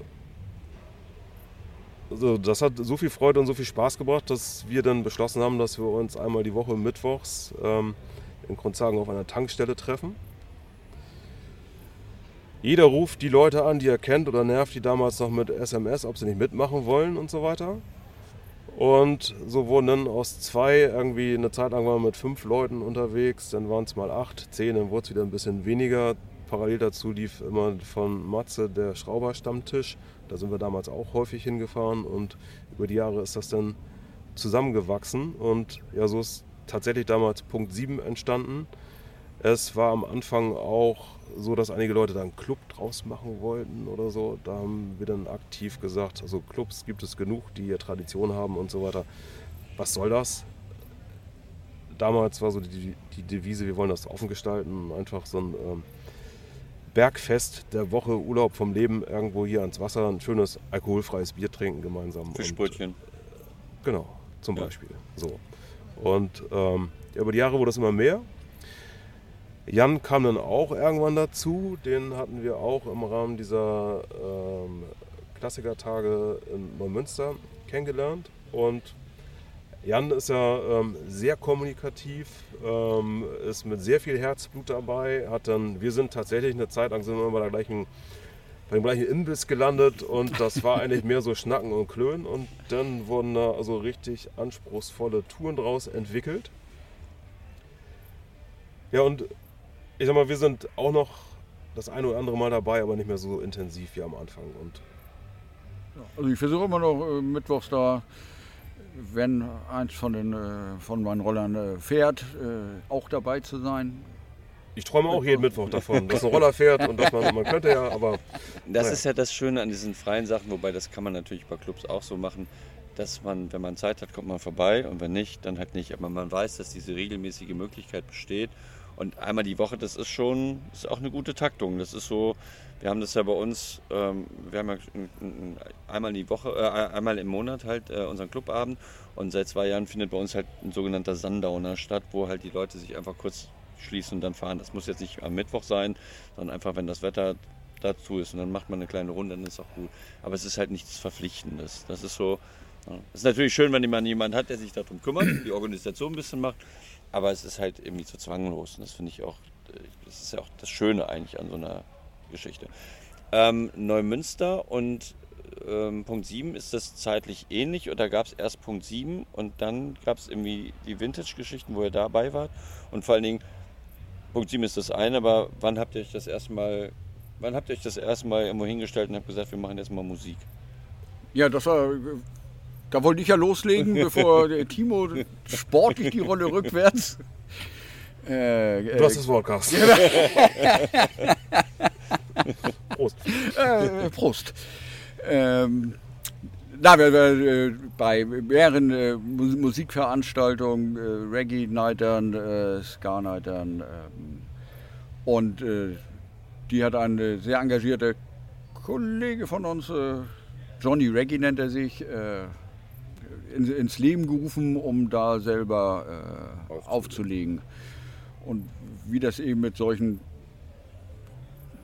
Also das hat so viel Freude und so viel Spaß gebracht, dass wir dann beschlossen haben, dass wir uns einmal die Woche mittwochs ähm, in Grundzagen auf einer Tankstelle treffen. Jeder ruft die Leute an, die er kennt oder nervt die damals noch mit SMS, ob sie nicht mitmachen wollen und so weiter. Und so wurden dann aus zwei irgendwie eine Zeit lang waren wir mit fünf Leuten unterwegs, dann waren es mal acht, zehn, dann wurde es wieder ein bisschen weniger. Parallel dazu lief immer von Matze der Schrauberstammtisch. Da sind wir damals auch häufig hingefahren und über die Jahre ist das dann zusammengewachsen und ja, so ist tatsächlich damals Punkt 7 entstanden. Es war am Anfang auch so, dass einige Leute da einen Club draus machen wollten oder so. Da haben wir dann aktiv gesagt, also Clubs gibt es genug, die hier Tradition haben und so weiter. Was soll das? Damals war so die, die Devise, wir wollen das offen gestalten, einfach so ein ähm, Bergfest der Woche, Urlaub vom Leben, irgendwo hier ans Wasser, ein schönes alkoholfreies Bier trinken gemeinsam. Und, Fischbrötchen. Genau, zum Ja. Beispiel. So. Und ähm, über die Jahre wurde das immer mehr. Jan kam dann auch irgendwann dazu. Den hatten wir auch im Rahmen dieser ähm, Klassikertage in Neumünster kennengelernt. Und Jan ist ja ähm, sehr kommunikativ, ähm, ist mit sehr viel Herzblut dabei. Hat dann, wir sind tatsächlich eine Zeit lang sind wir bei der gleichen bei dem gleichen Imbiss gelandet und das war [LAUGHS] eigentlich mehr so Schnacken und Klönen und dann wurden da also richtig anspruchsvolle Touren draus entwickelt. Ja und ich sag mal, wir sind auch noch das eine oder andere Mal dabei, aber nicht mehr so intensiv wie am Anfang und Also ich versuche immer noch äh, mittwochs da, wenn eins von, den, äh, von meinen Rollern äh, fährt, äh, auch dabei zu sein. ich träume auch jeden Mittwoch davon, dass ein Roller fährt und dass man, man könnte ja, aber Das Naja. ist ja das Schöne an diesen freien Sachen, wobei das kann man natürlich bei Clubs auch so machen, dass man, wenn man Zeit hat, kommt man vorbei und wenn nicht, dann halt nicht. Aber man weiß, dass diese regelmäßige Möglichkeit besteht. Und einmal die Woche, das ist schon, ist auch eine gute Taktung. Das ist so, wir haben das ja bei uns, ähm, wir haben ja einmal die Woche, äh, einmal im Monat halt äh, unseren Clubabend und seit zwei Jahren findet bei uns halt ein sogenannter Sundowner statt, wo halt die Leute sich einfach kurz schließen und dann fahren. Das muss jetzt nicht am Mittwoch sein, sondern einfach, wenn das Wetter dazu ist und dann macht man eine kleine Runde, dann ist auch gut. Aber es ist halt nichts Verpflichtendes. Das ist so, es ist natürlich schön, wenn man jemanden hat, der sich darum kümmert, die Organisation ein bisschen macht, aber es ist halt irgendwie zu zwanglos. Und das finde ich auch, äh, das ist ja auch das Schöne eigentlich an so einer Geschichte. Ähm, Neumünster und ähm, Punkt 7, ist das zeitlich ähnlich oder gab es erst Punkt 7 und dann gab es irgendwie die Vintage-Geschichten, wo ihr dabei wart? Und vor allen Dingen, Punkt 7 ist das eine, aber wann habt ihr euch das erstmal, wann habt ihr euch das erstmal irgendwo hingestellt und habt gesagt, wir machen jetzt mal Musik? Ja, das war, da wollte ich ja loslegen, [LAUGHS] bevor der Timo sportlich die Rolle rückwärts. Äh, du hast das Wort, Carsten. [LAUGHS] [LAUGHS] Prost. Äh, Prost. Ähm, na, wir, wir äh, bei mehreren äh, Mu- Musikveranstaltungen, äh, Reggae-Nightern, äh, Ska-Nightern ähm, und äh, die hat ein äh, sehr engagierter Kollege von uns, äh, Johnny Reggae nennt er sich, äh, in, ins Leben gerufen, um da selber äh, aufzulegen. Und wie das eben mit solchen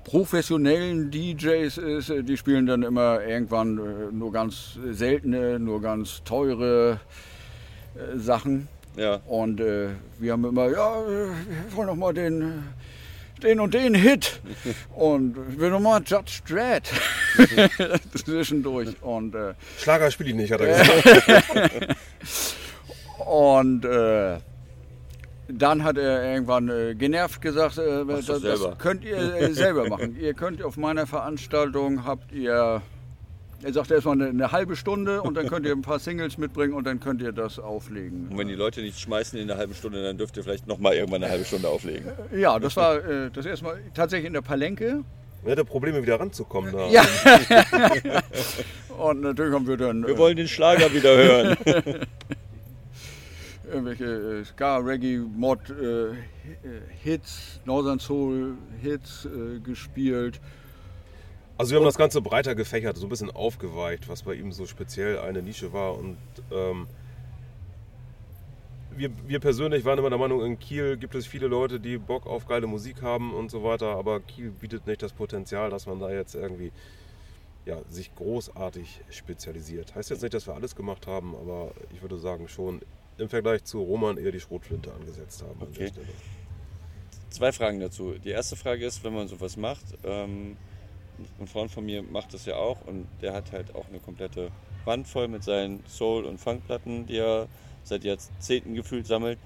professionellen DJs ist, äh, die spielen dann immer irgendwann äh, nur ganz seltene, nur ganz teure äh, Sachen. Ja, Und äh, wir haben immer, ja, wir wollen noch mal den, den und den Hit. [LAUGHS] und wir will noch mal Judge Dredd [LAUGHS] zwischendurch. Und, äh, Schlager spiele ich nicht, hat er [LAUGHS] gesagt. und äh, dann hat er irgendwann äh, genervt gesagt, äh, das, das könnt ihr äh, selber machen. [LAUGHS] ihr könnt auf meiner Veranstaltung habt ihr, er sagt erstmal eine, eine halbe Stunde und dann könnt ihr ein paar Singles mitbringen und dann könnt ihr das auflegen. Und wenn die Leute nicht schmeißen in einer halben Stunde, dann dürft ihr vielleicht nochmal irgendwann eine halbe Stunde auflegen. Ja, das war äh, das erste Mal tatsächlich in der Palenke. Er hatte Probleme wieder ranzukommen da. Ja. [LAUGHS] und natürlich haben wir dann Wir äh, wollen den Schlager wieder hören. [LAUGHS] irgendwelche äh, Ska, Reggae, Mod, äh, äh, Hits, Northern Soul Hits gespielt. Also wir haben das Ganze breiter gefächert, so ein bisschen aufgeweicht, was bei ihm so speziell eine Nische war. Und ähm, wir, wir persönlich waren immer der Meinung, in Kiel gibt es viele Leute, die Bock auf geile Musik haben und so weiter, aber Kiel bietet nicht das Potenzial, dass man da jetzt irgendwie ja, sich großartig spezialisiert. Heißt jetzt nicht, dass wir alles gemacht haben, aber ich würde sagen schon im Vergleich zu Roman eher die Schrotflinte angesetzt haben an der Okay. Stelle. Zwei Fragen dazu. Die erste Frage ist, wenn man sowas macht, ähm, ein Freund von mir macht das ja auch und der hat halt auch eine komplette Wand voll mit seinen Soul- und Funkplatten, die er seit Jahrzehnten gefühlt sammelt.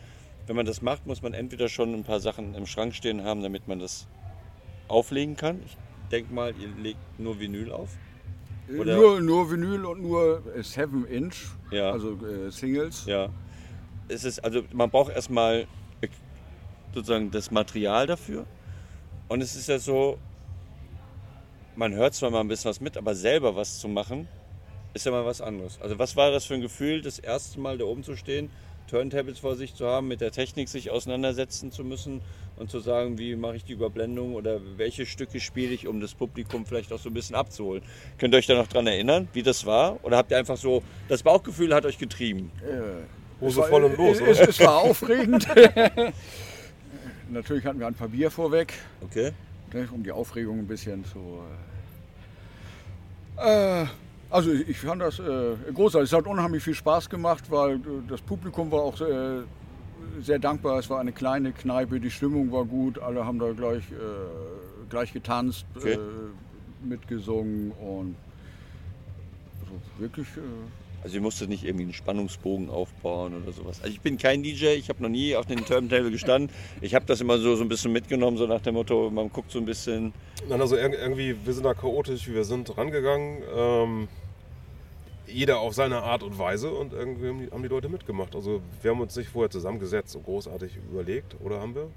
Wenn man das macht, muss man entweder schon ein paar Sachen im Schrank stehen haben, damit man das auflegen kann. Ich denke mal, ihr legt nur Vinyl auf. Oder- Nur, nur Vinyl und nur 7 Inch, Ja. also äh, Singles. Ja. Es ist, also man braucht erstmal äh, sozusagen das Material dafür. Und es ist ja so, man hört zwar mal ein bisschen was mit, aber selber was zu machen, ist ja mal was anderes. Also was war das für ein Gefühl, das erste Mal da oben zu stehen, Turntables vor sich zu haben, mit der Technik sich auseinandersetzen zu müssen und zu sagen, wie mache ich die Überblendung oder welche Stücke spiele ich, um das Publikum vielleicht auch so ein bisschen abzuholen. Könnt ihr euch da noch dran erinnern, wie das war? Oder habt ihr einfach so, das Bauchgefühl hat euch getrieben? Hose voll und los, Es, es war aufregend. [LAUGHS] Natürlich hatten wir ein paar Bier vorweg, Okay. um die Aufregung ein bisschen zu. Äh, äh, also ich fand das äh, großartig. Es hat unheimlich viel Spaß gemacht, weil äh, das Publikum war auch äh, sehr dankbar. Es war eine kleine Kneipe, die Stimmung war gut, alle haben da gleich, äh, gleich getanzt, Okay. äh, mitgesungen und also wirklich. Also ihr musstet nicht irgendwie einen Spannungsbogen aufbauen oder sowas. Also ich bin kein DJ, ich habe noch nie auf den Turntable gestanden. Ich habe das immer so, so ein bisschen mitgenommen, so nach dem Motto, man guckt so ein bisschen. Nein, also irg- irgendwie, wir sind da chaotisch, wie wir sind, rangegangen. Ähm, jeder auf seine Art und Weise und irgendwie haben die, haben die Leute mitgemacht. Also wir haben uns nicht vorher zusammengesetzt und großartig überlegt, oder haben wir?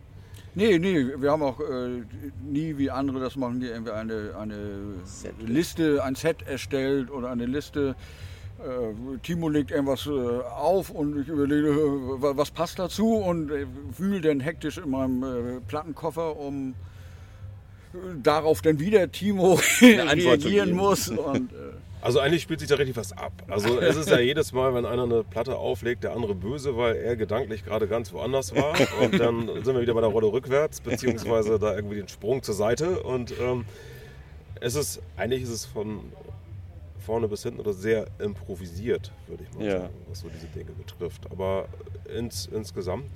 Nee, nee, wir haben auch äh, nie, wie andere das machen, die irgendwie eine, eine. Liste, ein Set erstellt oder eine Liste. Äh, Timo legt irgendwas äh, auf und ich überlege, äh, wa- was passt dazu und wühle dann hektisch in meinem Plattenkoffer, um darauf dann wieder Timo [LAUGHS] reagieren muss. Und, äh, Also eigentlich spielt sich da richtig was ab. Also [LAUGHS] es ist ja jedes Mal, wenn einer eine Platte auflegt, der andere böse, weil er gedanklich gerade ganz woanders war. Und dann [LAUGHS] sind wir wieder bei der Rolle rückwärts, beziehungsweise da irgendwie den Sprung zur Seite. Und ähm, es ist, eigentlich ist es von vorne bis hinten oder sehr improvisiert, würde ich mal Ja. sagen, was so diese Dinge betrifft. Aber ins, insgesamt,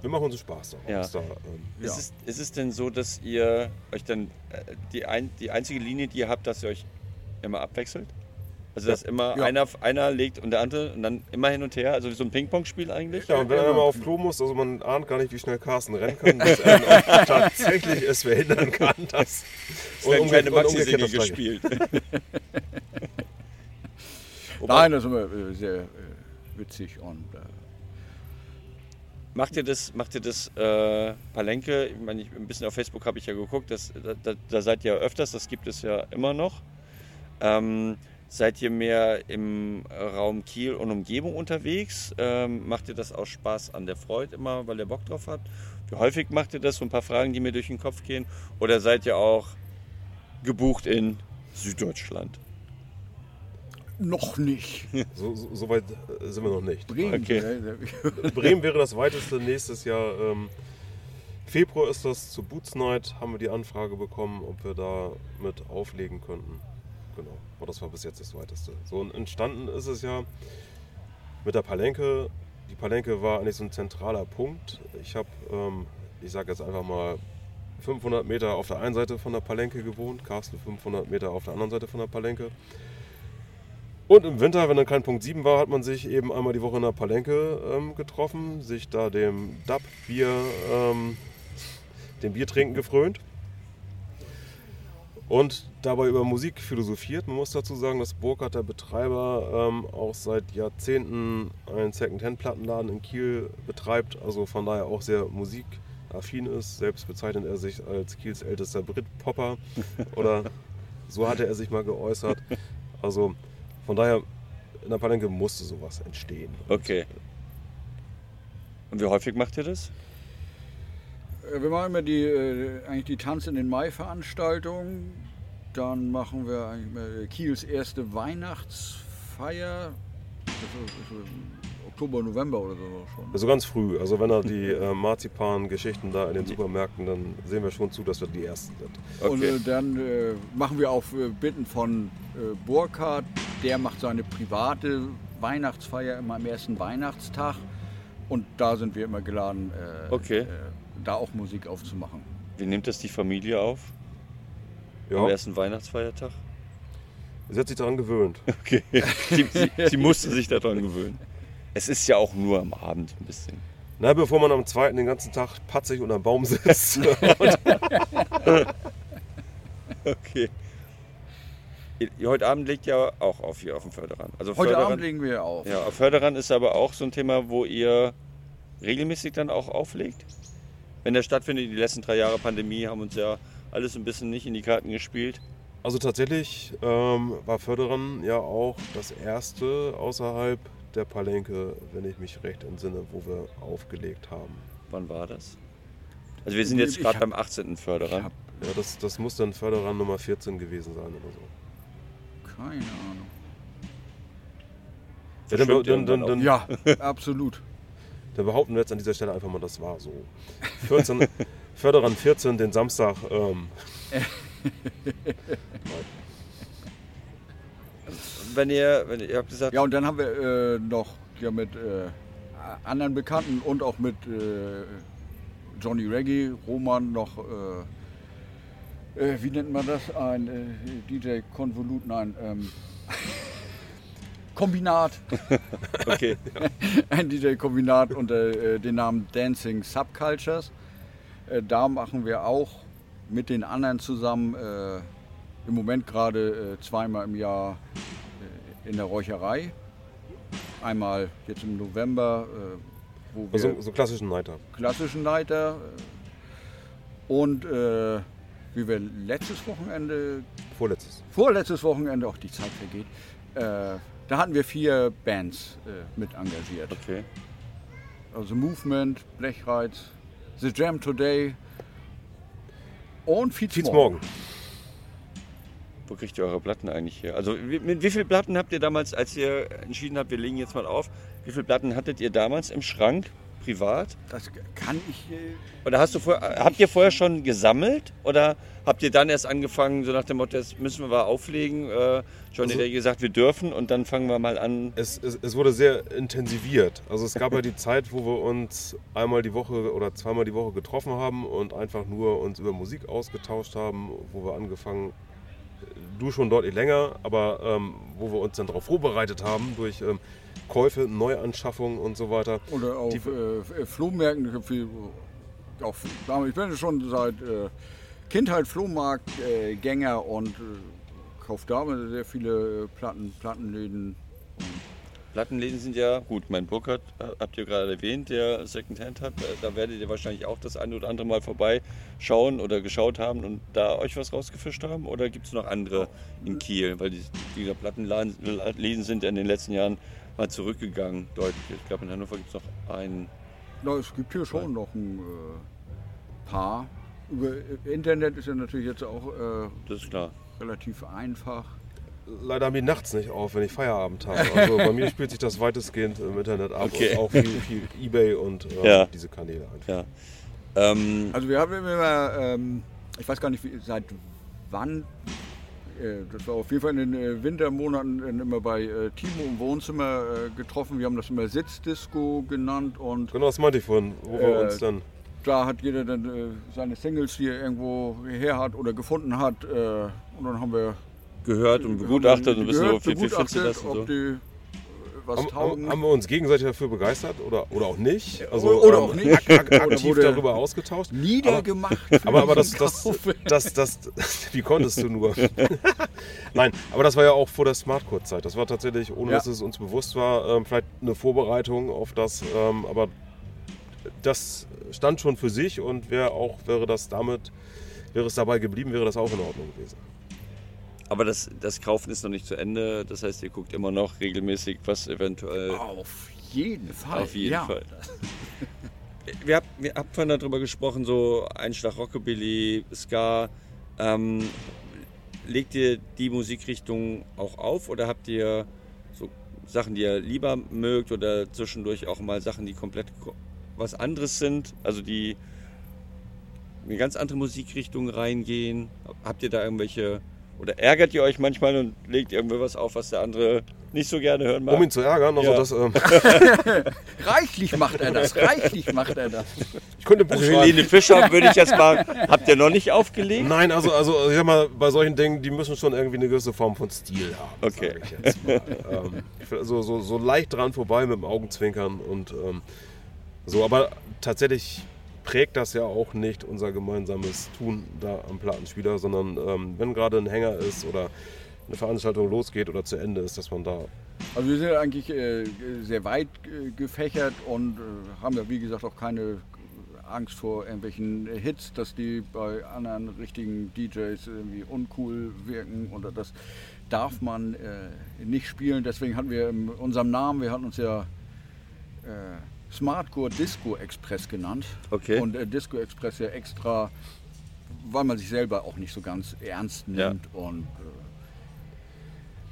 wir machen uns Spaß daraus. Ja. Da, ähm, Ja. Ist, es, ist es denn so, dass ihr euch dann äh, die, ein, die einzige Linie, die ihr habt, dass ihr euch immer abwechselt? Also dass immer Ja. einer, einer legt und der andere und dann immer hin und her, also wie so ein Ping-Pong-Spiel eigentlich? Ja, und wenn er mal auf Klo muss, also man ahnt gar nicht, wie schnell Carsten rennen kann, [LAUGHS] bis er tatsächlich es verhindern kann, dass. Werden und umge- und Maxi-Single das Gleiche. gespielt. [LAUGHS] nein, das ist immer äh, sehr äh, witzig und äh, Macht ihr das, macht ihr das äh, Palenke? Ich meine, ich, ein bisschen auf Facebook habe ich ja geguckt, das, da, da, seid ihr öfters, das gibt es ja immer noch. Ähm, seid ihr mehr im Raum Kiel und Umgebung unterwegs? Ähm, macht ihr das aus Spaß an der Freude immer, weil ihr Bock drauf habt? Wie häufig macht ihr das? So ein paar Fragen, die mir durch den Kopf gehen. Oder seid ihr auch gebucht in Süddeutschland? noch nicht. So, so, so weit äh, sind wir noch nicht. Bremen. Okay. äh, [LAUGHS] Bremen wäre das weiteste nächstes Jahr. Ähm, Februar ist das zu Boots Night, haben wir die Anfrage bekommen, ob wir da mit auflegen könnten. Genau, aber das war bis jetzt das weiteste. So entstanden ist es ja mit der Palenke. Die Palenke war eigentlich so ein zentraler Punkt. Ich habe, ähm, ich sage jetzt einfach mal, 500 Meter auf der einen Seite von der Palenke gewohnt, Carsten 500 Meter auf der anderen Seite von der Palenke. Und im Winter, wenn dann kein Punkt 7 war, hat man sich eben einmal die Woche in der Palenke ähm, getroffen, sich da dem Dab-Bier, ähm, dem Biertrinken gefrönt und dabei über Musik philosophiert. Man muss dazu sagen, dass Burkhardt, der Betreiber, ähm, auch seit Jahrzehnten einen Second-Hand-Plattenladen in Kiel betreibt, also von daher auch sehr musikaffin ist. Selbst bezeichnet er sich als Kiels ältester Brit-Popper [LAUGHS] oder so hatte er sich mal geäußert. Also von daher, in der Palenke musste sowas entstehen. Okay. Und wie häufig macht ihr das? Äh, Wir machen immer die, äh, eigentlich die Tanz in den Mai-Veranstaltung. Dann machen wir eigentlich mal Kiels erste Weihnachtsfeier. Das ist, das ist Oktober, November oder so schon. Also ganz früh. Also wenn er die äh, Marzipan-Geschichten da in den Supermärkten, dann sehen wir schon zu, dass wir die Ersten sind. Und Okay. äh, dann äh, machen wir auf äh, Bitten von äh, Burkhardt, der macht seine private Weihnachtsfeier immer am ersten Weihnachtstag. Und da sind wir immer geladen, äh, Okay. Da auch Musik aufzumachen. Wie nimmt das die Familie auf? Am Ja, ersten Weihnachtsfeiertag? sie hat sich daran gewöhnt. [LAUGHS] Okay. Sie, sie, sie musste sich daran gewöhnen. Es ist ja auch nur am Abend ein bisschen. Na, bevor man am zweiten den ganzen Tag patzig unterm Baum sitzt. [LAUGHS] Okay. Ihr- Heute Abend legt ja auch auf hier auf dem Förderrand. Also Heute Förderrand, Abend legen wir auf. Ja, Förderrand ist aber auch so ein Thema, wo ihr regelmäßig dann auch auflegt. Wenn der stattfindet, die letzten drei Jahre Pandemie haben uns ja alles ein bisschen nicht in die Karten gespielt. Also tatsächlich ähm, war Förderern ja auch das erste außerhalb der Palenke, wenn ich mich recht entsinne, wo wir aufgelegt haben. Wann war das? Also wir sind jetzt gerade beim 18. Förderer. Hab Ja, das, das muss dann Förderer Nummer 14 gewesen sein oder so. keine Ahnung. Ja, dann, dann, dann, Ja, [LAUGHS] absolut. Dann behaupten wir jetzt an dieser Stelle einfach mal, das war so. 14, [LAUGHS] Förderern 14, den Samstag. Ähm, Wenn ihr, wenn ihr, ihr habt gesagt, Ja, und dann haben wir äh, noch ja, mit äh, anderen Bekannten und auch mit äh, Johnny Reggae, Roman noch, äh, äh, wie nennt man das? Ein äh, DJ Konvolut, nein, ähm, [LAUGHS] Kombinat. [LAUGHS] okay, [LAUGHS] ein DJ-Kombinat unter äh, dem Namen Dancing Subcultures. Äh, da machen wir auch mit den anderen zusammen äh, im Moment gerade äh, zweimal im Jahr äh, in der Räucherei. Einmal jetzt im November, äh, wo wir also so klassischen Nighter. klassischen Leiter und wie wir letztes Wochenende Vorletztes. vorletztes Wochenende, auch die Zeit vergeht, da hatten wir vier Bands äh, mit engagiert. okay. Also Movement, Blechreiz, The Jam Today und Fietz, Fietz Morgen. morgen. Wo kriegt ihr eure Platten eigentlich her? Also wie- mit wie vielen Platten habt ihr damals, als ihr entschieden habt, wir legen jetzt mal auf, wie viele Platten hattet ihr damals im Schrank, privat? Das kann ich. Äh, Oder hast du vor, habt ihr vorher schon gesammelt? Oder habt ihr dann erst angefangen, so nach dem Motto, jetzt müssen wir mal auflegen? Äh, Johnny Also- gesagt, wir dürfen und dann fangen wir mal an. Es, es, es wurde sehr intensiviert. Also es gab ja die Zeit, wo wir uns einmal die Woche oder zweimal die Woche getroffen haben und einfach nur uns über Musik ausgetauscht haben, wo wir angefangen, du schon deutlich länger, aber ähm, wo wir uns dann darauf vorbereitet haben durch ähm, Käufe, Neuanschaffungen und so weiter. oder auf Die- äh, Flohmärkten. Viel, auf, ich bin schon seit äh, Kindheit Flohmarktgänger und äh, kaufe da sehr viele äh, Platten, Plattenläden. Plattenläden sind ja, gut, mein Burkhardt äh, habt ihr gerade erwähnt, der Secondhand hat. Äh, Da werdet ihr wahrscheinlich auch das eine oder andere Mal vorbeischauen oder geschaut haben und da euch was rausgefischt haben. Oder gibt es noch andere in Kiel? Weil die, die Plattenläden sind ja in den letzten Jahren mal zurückgegangen, deutlich. Ich glaube, in Hannover gibt es noch einen. Na, es gibt hier schon noch ein äh, paar. Über äh, Internet ist ja natürlich jetzt auch äh, Das ist klar. relativ einfach. Leider haben die nachts nicht auf, wenn ich Feierabend habe. Also bei mir spielt sich das weitestgehend im Internet ab. Okay. Und auch viel, viel Ebay und äh, Ja. diese Kanäle einfach. Ja. Ähm, Also wir haben immer, ähm, ich weiß gar nicht wie, seit wann, das war auf jeden Fall in den äh, Wintermonaten äh, immer bei äh, Timo im Wohnzimmer äh, getroffen. Wir haben das immer Sitzdisco genannt und Genau, das meinte ich vorhin, wo wir Äh, uns dann da hat jeder dann äh, seine Singles, die er irgendwo her hat oder gefunden hat. Äh, und dann haben wir gehört und begutachtet und wissen, gehört, so, wie viel findest du das begutachtet, und ob so. die äh, was Haben, taugen. haben, wir uns gegenseitig dafür begeistert oder, oder auch nicht? Also, Oder auch nicht. Ak ak aktiv darüber ausgetauscht. niedergemacht. für Aber, aber das, das, das, [LAUGHS] das, wie konntest du nur? [LAUGHS] Nein, aber das war ja auch vor der Smartcode-Zeit. Das war tatsächlich, ohne Ja. dass es uns bewusst war, ähm, vielleicht eine Vorbereitung auf das. Ähm, aber das stand schon für sich und wäre auch, wäre das damit, wäre es dabei geblieben, wäre das auch in Ordnung gewesen. Aber das, das Kaufen ist noch nicht zu Ende. Das heißt, ihr guckt immer noch regelmäßig, was eventuell. Auf jeden Fall. Auf jeden ja. Fall. [LAUGHS] Wir haben wir habt vorhin darüber gesprochen, so Einschlag Rockabilly, Ska. Ähm, legt ihr die Musikrichtung auch auf oder habt ihr so Sachen, die ihr lieber mögt oder zwischendurch auch mal Sachen, die komplett ko- was anderes sind, also die in eine ganz andere Musikrichtung reingehen? Habt ihr da irgendwelche oder ärgert ihr euch manchmal und legt irgendwie was auf, was der andere nicht so gerne hören mag? Um ihn zu ärgern, also Ja. das, ähm, [LAUGHS] Reichlich macht er das. Reichlich macht er das. ich könnte ein Buch Also. Helene Fischer würde ich jetzt mal. Habt ihr noch nicht aufgelegt? Nein, also, also ich sag mal, bei solchen Dingen, die müssen schon irgendwie eine gewisse Form von Stil haben. Okay. sag Ich jetzt mal. ähm, so, so, so leicht dran vorbei mit dem Augenzwinkern und ähm, so, aber tatsächlich prägt das ja auch nicht unser gemeinsames Tun da am Plattenspieler, sondern ähm, wenn gerade ein Hänger ist oder eine Veranstaltung losgeht oder zu Ende ist, dass man da Also wir sind eigentlich äh, sehr weit äh, gefächert und äh, haben ja wie gesagt auch keine Angst vor irgendwelchen Hits, dass die bei anderen richtigen DJs irgendwie uncool wirken oder das darf man äh, nicht spielen. Deswegen hatten wir in unserem Namen, wir hatten uns ja äh, Smartcore Disco Express genannt. Okay. Und äh, Disco Express ja extra, weil man sich selber auch nicht so ganz ernst nimmt und äh,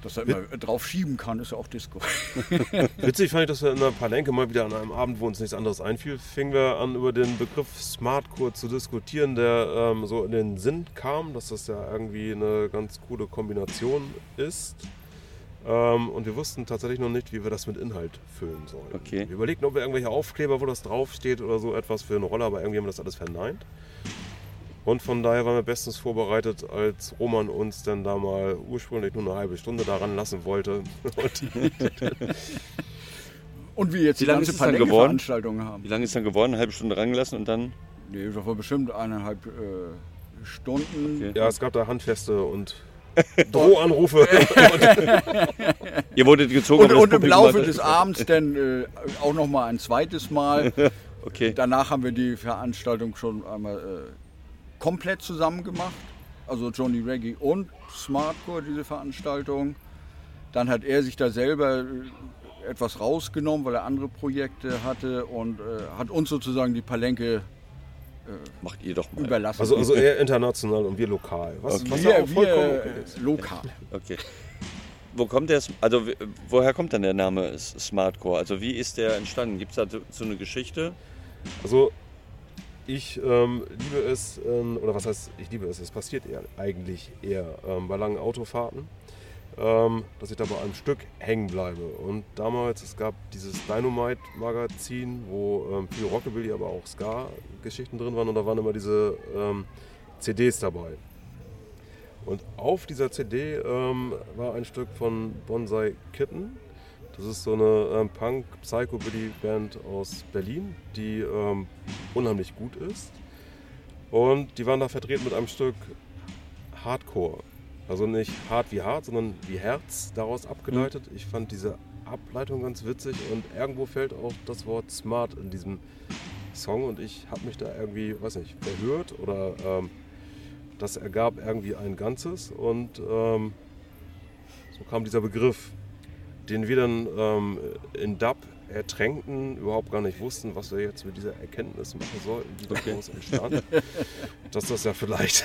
dass er immer drauf schieben kann, ist ja auch Disco. [LAUGHS] Witzig fand ich, dass wir in der Palenke mal wieder an einem Abend, wo uns nichts anderes einfiel, fingen wir an, über den Begriff Smartcore zu diskutieren, der ähm, so in den Sinn kam, dass das ja irgendwie eine ganz coole Kombination ist. Ähm, und wir wussten tatsächlich noch nicht, wie wir das mit Inhalt füllen sollen. Okay. Wir überlegten, ob wir irgendwelche Aufkleber, wo das draufsteht oder so etwas für eine Rolle, aber irgendwie haben wir das alles verneint. Und von daher waren wir bestens vorbereitet, als Roman uns dann da mal ursprünglich nur eine halbe Stunde daran lassen wollte. [LAUGHS] Und [LAUGHS] wir jetzt Wie die lange ganze ist es dann geworden? Palenke-Veranstaltung haben. Wie lange ist dann geworden? Eine halbe Stunde rangelassen und dann. Nee, das war bestimmt eineinhalb äh, Stunden. Okay. Ja, es gab da Handfeste und Drohanrufe. [LAUGHS] Ihr wurdet gezogen. Und, und im Laufe des Abends dann äh, auch noch mal ein zweites Mal. [LAUGHS] Okay. Danach haben wir die Veranstaltung schon einmal äh, komplett zusammen gemacht. Also Johnny Reggae und Smartcore, diese Veranstaltung. Dann hat er sich da selber äh, etwas rausgenommen, weil er andere Projekte hatte und äh, hat uns sozusagen die Palenke Macht ihr doch mal. überlassen. Also, also eher international und wir lokal. Was, Okay. was wir, wir okay äh, lokal. Okay. Wo kommt der, also woher kommt denn der Name Smartcore? Also wie ist der entstanden? Gibt es da so eine Geschichte? Also ich ähm, liebe es, ähm, oder was heißt, ich liebe es, es passiert eher, eigentlich eher ähm, bei langen Autofahrten, dass ich da bei einem Stück hängen bleibe. Und damals, es gab dieses Dynamite-Magazin, wo ähm, viel Rockabilly, aber auch Ska-Geschichten drin waren und da waren immer diese ähm, CDs dabei. Und auf dieser CD ähm, war ein Stück von Bonsai Kitten. Das ist so eine ähm, Punk-Psychobilly-Band aus Berlin, die ähm, unheimlich gut ist. Und die waren da vertreten mit einem Stück Hardcore. Also nicht hart wie hart, sondern wie Herz daraus abgeleitet. Ich fand diese Ableitung ganz witzig und irgendwo fällt auch das Wort smart in diesem Song und ich habe mich da irgendwie, weiß nicht, verhört oder ähm, das ergab irgendwie ein Ganzes und ähm, so kam dieser Begriff, den wir dann ähm, in Dub ertränkten, überhaupt gar nicht wussten, was wir jetzt mit dieser Erkenntnis machen sollten, die daraus entstand, [LAUGHS] dass das ja vielleicht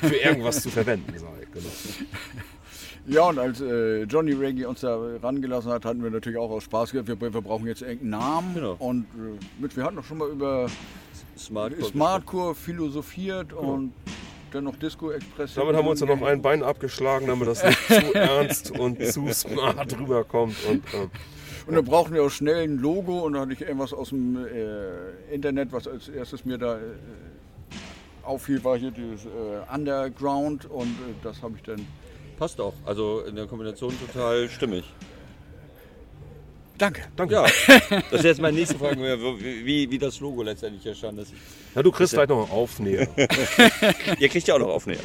für irgendwas zu verwenden sei. Genau. Ja, und als äh, Johnny Reggae uns da rangelassen hat, hatten wir natürlich auch aus Spaß gesagt, wir, wir brauchen jetzt irgendeinen Namen. Genau. Und äh, mit, wir hatten doch schon mal über Smartcore. Smartcore philosophiert und dann noch Disco Express. Damit haben wir uns dann noch ein Bein abgeschlagen, damit das nicht zu [LAUGHS] ernst und zu smart rüberkommt. Und, ähm, Und dann brauchten wir auch schnell ein Logo und da hatte ich irgendwas aus dem äh, Internet, was als erstes mir da äh, auffiel, war hier dieses äh, Underground und äh, das habe ich dann passt auch. Also in der Kombination total stimmig. Danke. Danke. Ja, [LAUGHS] das ist jetzt meine nächste Frage, wie, wie, wie das Logo letztendlich entstanden ist. Ja, du kriegst gleich noch einen Aufnäher. [LAUGHS] Ihr kriegt ja auch noch Aufnäher.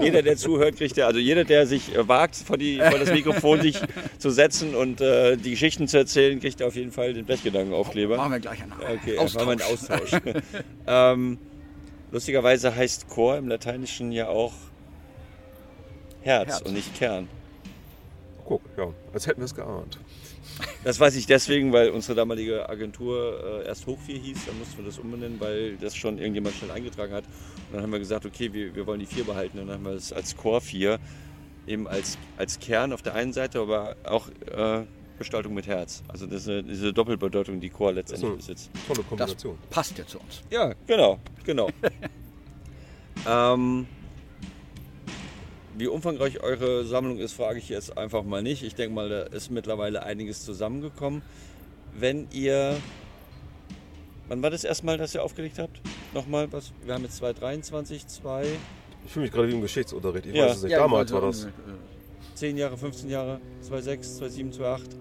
Jeder, der zuhört, kriegt ja, also jeder, der sich äh, wagt, vor, die, vor das Mikrofon sich [LAUGHS] zu setzen und äh, die Geschichten zu erzählen, kriegt auf jeden Fall den Blechgedankenaufkleber. Machen wir gleich einen Okay, Austausch. machen wir einen Austausch. ähm, lustigerweise heißt Chor im Lateinischen ja auch Herz, Herz. und nicht Kern. Guck, ja, als hätten wir es geahnt. Das weiß ich deswegen, weil unsere damalige Agentur äh, erst Hochvier hieß, dann mussten wir das umbenennen, weil das schon irgendjemand schnell eingetragen hat. Und dann haben wir gesagt, okay, wir, wir wollen die 4 behalten. Und dann haben wir es als Core 4 eben als, als Kern auf der einen Seite, aber auch äh, Gestaltung mit Herz. Also das ist eine, diese Doppelbedeutung, die Core letztendlich So. besitzt. Tolle Das Kombination. passt ja zu uns. Ja, genau, genau. [LAUGHS] ähm, wie umfangreich eure Sammlung ist, frage ich jetzt einfach mal nicht. Ich denke mal, da ist mittlerweile einiges zusammengekommen. Wenn ihr. Wann war das erstmal, dass ihr aufgelegt habt? Nochmal, was? Wir haben jetzt 2023, 2, Ich fühle mich gerade wie im Geschichtsunterricht. Ich Ja. weiß es nicht. Damals war das. 10 Jahre, 15 Jahre, 2,6, 2,7, 2,8.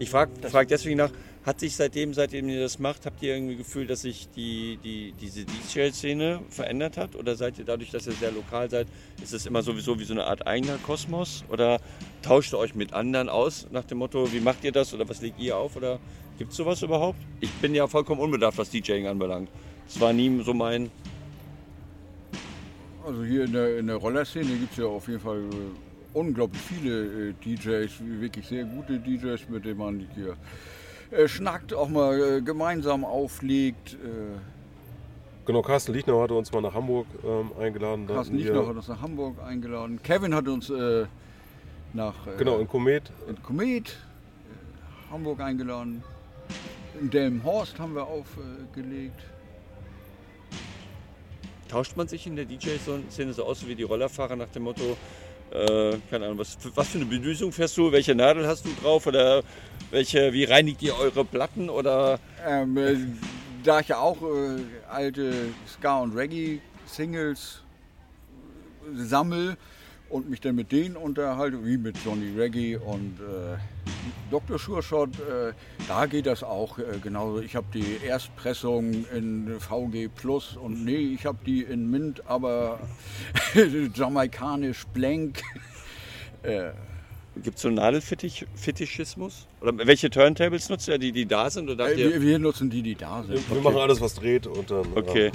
Ich frage frag deswegen nach, hat sich seitdem, seitdem ihr das macht, habt ihr irgendwie Gefühl, dass sich die, die, diese DJ-Szene verändert hat? Oder seid ihr dadurch, dass ihr sehr lokal seid, ist es immer sowieso wie so eine Art eigener Kosmos? Oder tauscht ihr euch mit anderen aus nach dem Motto, wie macht ihr das oder was legt ihr auf? Oder gibt es sowas überhaupt? Ich bin ja vollkommen unbedarft, was DJing anbelangt. Es war nie so mein... Also hier in der, in der Rollerszene gibt es ja auf jeden Fall äh, unglaublich viele äh, DJs, wirklich sehr gute DJs, mit denen man hier äh, schnackt, auch mal äh, gemeinsam auflegt. Genau, Carsten Liechner hatte uns mal nach Hamburg ähm, eingeladen. Carsten Liechner hat uns nach Hamburg eingeladen. Kevin hat uns äh, nach äh, Genau, in Komet. in Komet äh, Hamburg eingeladen. In Delmenhorst haben wir aufgelegt. Tauscht man sich in der DJ-Szene so aus wie die Rollerfahrer nach dem Motto, äh, keine Ahnung, was, für- was für eine Bedüsung fährst du, welche Nadel hast du drauf? Oder welche, wie reinigt ihr eure Platten? Oder? Ähm, äh, da ich ja auch äh, alte Ska- und Reggae-Singles äh, sammel und mich dann mit denen unterhalte, wie mit Johnny Reggae und äh, Dr. Sure äh, da geht das auch äh, genauso. Ich habe die Erstpressung in VG Plus und nee, ich habe die in Mint, aber [LAUGHS] jamaikanisch blank. [LAUGHS] äh, gibt es so einen Nadelfetischismus? Oder welche Turntables nutzt ihr, die, die da sind? Oder habt wir, wir nutzen die, die da sind. Wir machen alles, was dreht und dann. okay,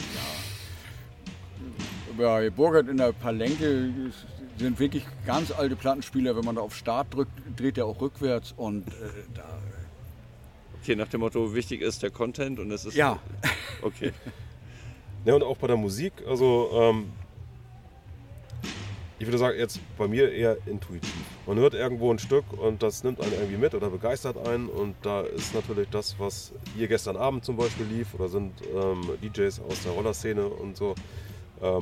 bei Burgert in der Palenke sind wirklich ganz alte Plattenspieler. Wenn man da auf Start drückt, dreht er auch rückwärts und äh, da. okay, nach dem Motto, wichtig ist der Content und es ist... Ja, [LAUGHS] Okay. Ja, und auch bei der Musik, also ähm, ich würde sagen, jetzt bei mir eher intuitiv. Man hört irgendwo ein Stück und das nimmt einen irgendwie mit oder begeistert einen und da ist natürlich das, was hier gestern Abend zum Beispiel lief oder sind ähm, DJs aus der Rollerszene und so, ähm,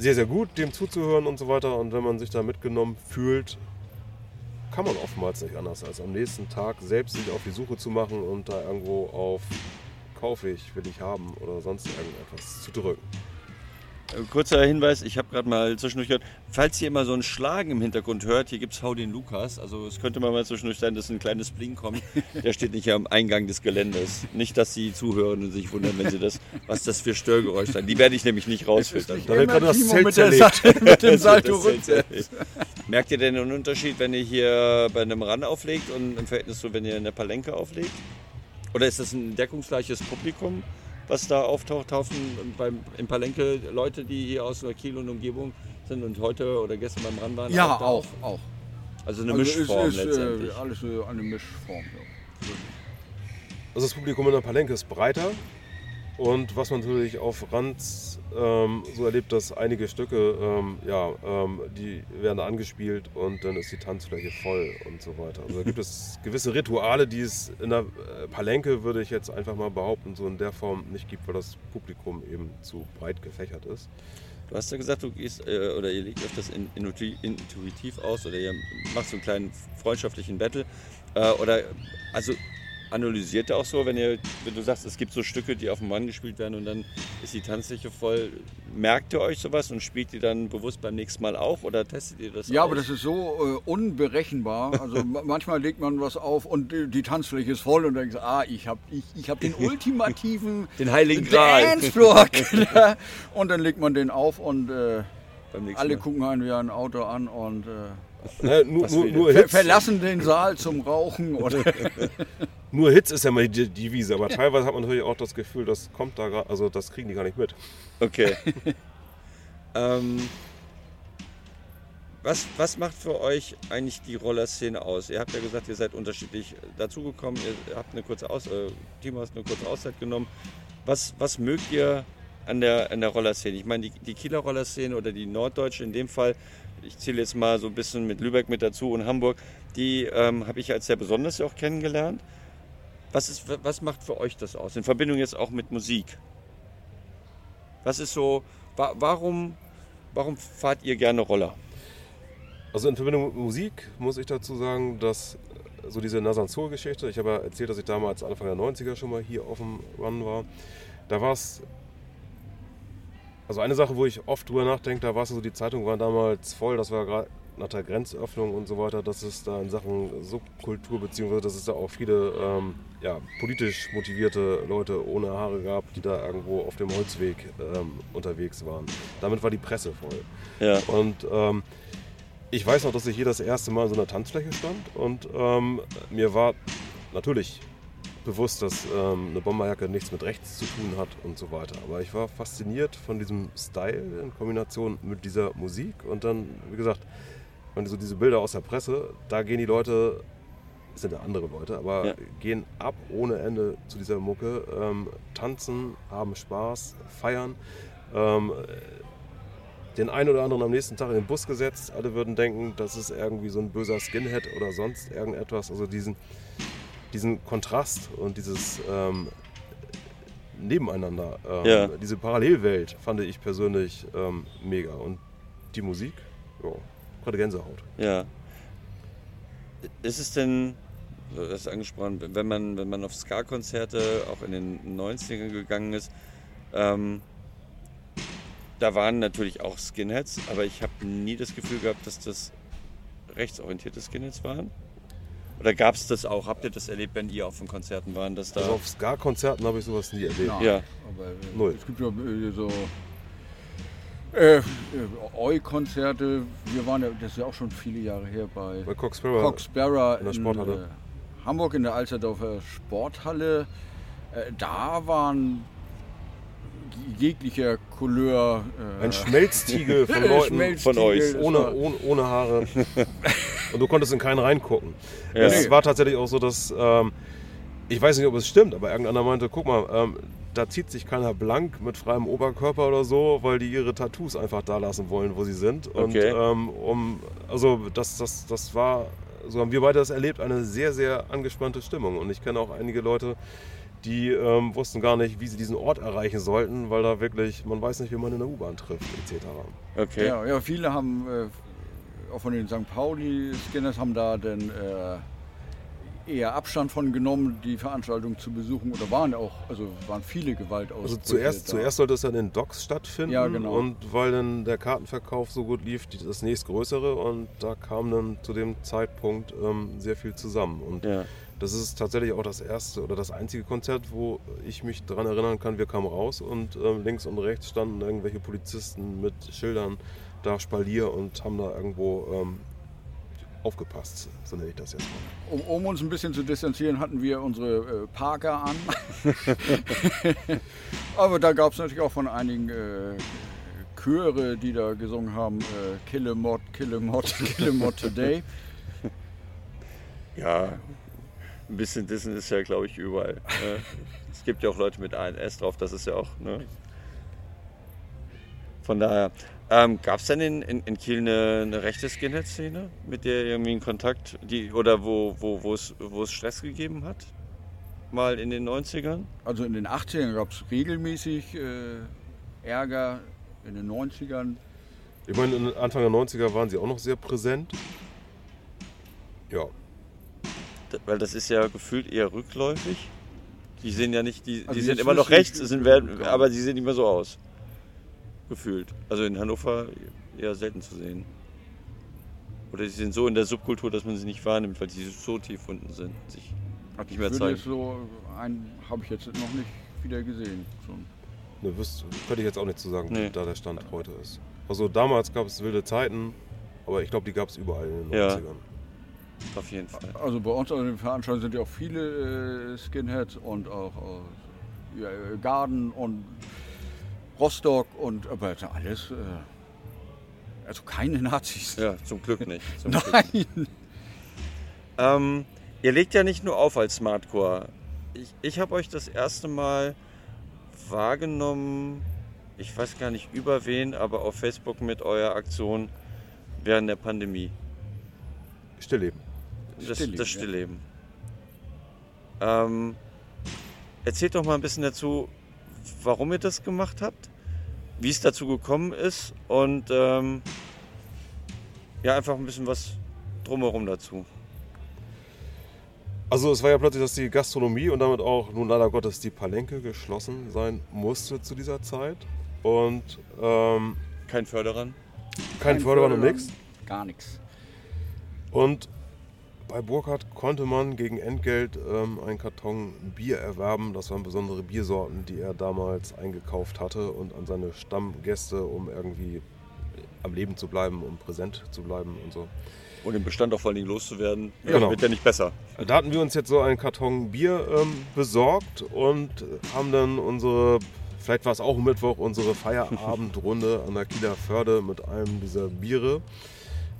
sehr, sehr gut, dem zuzuhören und so weiter und wenn man sich da mitgenommen fühlt, kann man oftmals nicht anders, als am nächsten Tag selbst sich auf die Suche zu machen und da irgendwo auf kaufe ich, will ich haben oder sonst irgendetwas zu drücken. Kurzer Hinweis, ich habe gerade mal zwischendurch gehört, falls ihr immer so ein Schlagen im Hintergrund hört, hier gibt es Hau den Lukas. Also es könnte mal zwischendurch sein, dass ein kleines Bling kommt. Der steht nicht am Eingang des Geländes. Nicht, dass die Zuhörenden sich wundern, wenn sie das, was das für Störgeräusche sind. Die werde ich nämlich nicht rausfiltern. Da wird gerade das Zelt mit, der zerlegt. Mit dem [LAUGHS] Salto seltsam. Merkt ihr denn einen Unterschied, wenn ihr hier bei einem Run auflegt und im Verhältnis zu, wenn ihr in der Palenke auflegt? Oder ist das ein deckungsgleiches Publikum, was da auftaucht? Taufen beim, in Palenke Leute, die hier aus der Kiel und Umgebung sind und heute oder gestern beim Run waren? Ja, da auch, auch. Also eine Also Mischform ist, letztendlich. Äh, alles äh, eine Mischform. Ja. Also das Publikum in der Palenke ist breiter und was man natürlich auf Ranz ähm, so erlebt, dass einige Stücke, ähm, ja, ähm, die werden angespielt und dann ist die Tanzfläche voll und so weiter. Also da gibt es [LAUGHS] gewisse Rituale, die es in der äh, Palenke, würde ich jetzt einfach mal behaupten, so in der Form nicht gibt, weil das Publikum eben zu breit gefächert ist. Du hast ja gesagt, du gehst äh, oder ihr legt euch das in, intu- intuitiv aus oder ihr macht so einen kleinen freundschaftlichen Battle. Äh, oder also analysiert ihr auch so, wenn ihr, wenn du sagst, es gibt so Stücke, die auf dem Mann gespielt werden und dann ist die Tanzfläche voll. Merkt ihr euch sowas und spielt ihr dann bewusst beim nächsten Mal auch oder testet ihr das Ja, aus? aber das ist so äh, unberechenbar. Also [LAUGHS] ma- manchmal legt man was auf und die, die Tanzfläche ist voll und dann denkst ah, ich habe ich, ich hab den [LAUGHS] ultimativen Den Heiligen Gral. Dancefloor. [LAUGHS] und dann legt man den auf und äh, alle Mal. gucken einen wie ein Auto an und äh, Ne, nur, nur, nur, ver verlassen den Saal zum Rauchen. Oder nur Hits ist ja mal die Devise, aber teilweise hat man natürlich auch das Gefühl, das kommt da gerade, also das kriegen die gar nicht mit. Okay. [LAUGHS] ähm, was, was macht für euch eigentlich die Rollerszene aus? Ihr habt ja gesagt, ihr seid unterschiedlich dazugekommen, ihr habt eine kurze Aus äh, Timo hast eine kurze Auszeit genommen. Was, was mögt ihr an der, an der Rollerszene? Ich meine, die, die Kieler Rollerszene oder die Norddeutsche in dem Fall, ich zähle jetzt mal so ein bisschen mit Lübeck mit dazu und Hamburg, die ähm, habe ich als sehr besonders auch kennengelernt. Was, ist, was macht für euch das aus? In Verbindung jetzt auch mit Musik? Was ist so, wa warum, warum fahrt ihr gerne Roller? Also in Verbindung mit Musik muss ich dazu sagen, dass so diese Nasanzol-Geschichte, ich habe ja erzählt, dass ich damals Anfang der 90er schon mal hier auf dem Run war, da war es, also eine Sache, wo ich oft drüber nachdenke, da war es so, die Zeitungen waren damals voll, das war gerade nach der Grenzöffnung und so weiter, dass es da in Sachen Subkultur, beziehungsweise dass es da auch viele ähm, ja, politisch motivierte Leute ohne Haare gab, die da irgendwo auf dem Holzweg ähm, unterwegs waren. Damit war die Presse voll. Ja. Und ähm, ich weiß noch, dass ich hier das erste Mal in so einer Tanzfläche stand und ähm, mir war natürlich bewusst, dass ähm, eine Bomberjacke nichts mit rechts zu tun hat und so weiter. Aber ich war fasziniert von diesem Style in Kombination mit dieser Musik und dann, wie gesagt, wenn so diese Bilder aus der Presse, da gehen die Leute, es sind ja andere Leute, aber Ja. gehen ab ohne Ende zu dieser Mucke, ähm, tanzen, haben Spaß, feiern. Ähm, den einen oder anderen am nächsten Tag in den Bus gesetzt. Alle würden denken, das ist irgendwie so ein böser Skinhead oder sonst irgendetwas. Also diesen, diesen Kontrast und dieses ähm, Nebeneinander, ähm, Ja. diese Parallelwelt fand ich persönlich ähm, mega. Und die Musik, ja, gerade Gänsehaut. Ja. Ist es denn, du hast angesprochen, wenn man, wenn man auf Ska-Konzerte auch in den 90ern gegangen ist, ähm, da waren natürlich auch Skinheads, aber ich habe nie das Gefühl gehabt, dass das rechtsorientierte Skinheads waren. Oder gab es das auch? Habt ihr das erlebt, wenn ihr auf den Konzerten waren, dass da... Also auf Ska-Konzerten habe ich sowas nie erlebt. Nein. ja, Aber äh, Null. es gibt ja äh, so äh, äh, Eu-Konzerte. Wir waren ja, das ist ja auch schon viele Jahre her bei Bei Cox Sparrow. Cox Sparrow in der Sporthalle. äh, Hamburg in der Alsterdorfer Sporthalle. Äh, da waren jeglicher Couleur. Äh, Ein Schmelztiegel [LAUGHS] von Leuten Von euch. ohne, ohne, ohne Haare. [LAUGHS] Und du konntest in keinen reingucken. Ja. Es war tatsächlich auch so, dass, ähm, ich weiß nicht, ob es stimmt, aber irgendeiner meinte, guck mal, ähm, da zieht sich keiner blank mit freiem Oberkörper oder so, weil die ihre Tattoos einfach da lassen wollen, wo sie sind. Und Okay. ähm, um, also das, das, das war, so haben wir beide das erlebt, eine sehr, sehr angespannte Stimmung. Und ich kenne auch einige Leute, die ähm, wussten gar nicht, wie sie diesen Ort erreichen sollten, weil da wirklich, man weiß nicht, wie man in der U-Bahn trifft, etc. okay. Ja, ja, viele haben, äh, auch von den St. Pauli-Skinners, haben da dann äh, eher Abstand von genommen, die Veranstaltung zu besuchen. Oder waren auch, also waren viele Gewaltausbrüche. Also zuerst, da. zuerst sollte es dann in Docks stattfinden. Ja, genau. Und weil dann der Kartenverkauf so gut lief, das nächstgrößere. Und da kam dann zu dem Zeitpunkt ähm, sehr viel zusammen. Und Ja. das ist tatsächlich auch das erste oder das einzige Konzert, wo ich mich daran erinnern kann, wir kamen raus und ähm, links und rechts standen irgendwelche Polizisten mit Schildern da Spalier und haben da irgendwo ähm, aufgepasst, so nenne ich das jetzt mal. Um, um uns ein bisschen zu distanzieren, hatten wir unsere äh, Parker an. [LAUGHS] Aber da gab es natürlich auch von einigen äh, Chöre, die da gesungen haben, äh, Kill a Mod, Kill a Mod, [LAUGHS] Kill a Mod Today. Ja, ein bisschen Dissen ist ja, glaube ich, überall. ne? es gibt ja auch Leute mit ANS drauf, das ist ja auch. Ne? Von daher, ähm, gab es denn in, in, in Kiel eine, eine rechte Skinhead-Szene, mit der irgendwie in Kontakt, die, oder wo, es, wo es Stress gegeben hat? Mal in den 90ern? Also in den 80ern gab es regelmäßig äh, Ärger, in den 90ern. Ich meine, Anfang der 90er waren sie auch noch sehr präsent. Ja. Weil das ist ja gefühlt eher rückläufig. Die sehen ja nicht, die, Also die sind immer noch rechts, sind, werden, aber sie sehen nicht mehr so aus. Gefühlt. Also in Hannover eher selten zu sehen. Oder sie sind so in der Subkultur, dass man sie nicht wahrnimmt, weil sie so tief unten sind. Sich nicht mehr zeigen. jetzt so einen habe ich jetzt noch nicht wieder gesehen. So ein- Ne, wüsste, könnte ich jetzt auch nicht zu sagen, wie Nee. da der Stand heute ist. Also damals gab es wilde Zeiten, aber ich glaube, die gab es überall in den Ja. 90ern. Auf jeden Fall. Also bei uns an den Veranstaltungen sind ja auch viele äh, Skinheads und auch aus ja, äh, Garden und Rostock und aber sind alles. Äh, also keine Nazis. Ja, zum Glück nicht. Zum [LAUGHS] Glück nicht. Nein. Ähm, ihr legt ja nicht nur auf als Smartcore. Ich, ich habe euch das erste Mal wahrgenommen, ich weiß gar nicht über wen, aber auf Facebook mit eurer Aktion während der Pandemie. Stillleben. Das Stillleben, das ja. Stillleben. Ähm, erzählt doch mal ein bisschen dazu, warum ihr das gemacht habt, wie es dazu gekommen ist und ähm, ja, einfach ein bisschen was drumherum dazu. Also es war ja plötzlich, dass die Gastronomie und damit auch nun leider Gottes die Palenke geschlossen sein musste zu dieser Zeit. Und ähm, Kein Förderern. kein Förderern und nichts. Gar nichts. Und bei Burkhardt konnte man gegen Entgelt ähm, einen Karton Bier erwerben. Das waren besondere Biersorten, die er damals eingekauft hatte und an seine Stammgäste, um irgendwie am Leben zu bleiben, um präsent zu bleiben und so. Und den Bestand auch vor allen Dingen loszuwerden, Genau. wird ja nicht besser. Da hatten wir uns jetzt so einen Karton Bier ähm, besorgt und haben dann unsere, vielleicht war es auch Mittwoch, unsere Feierabendrunde an der Kieler Förde mit einem dieser Biere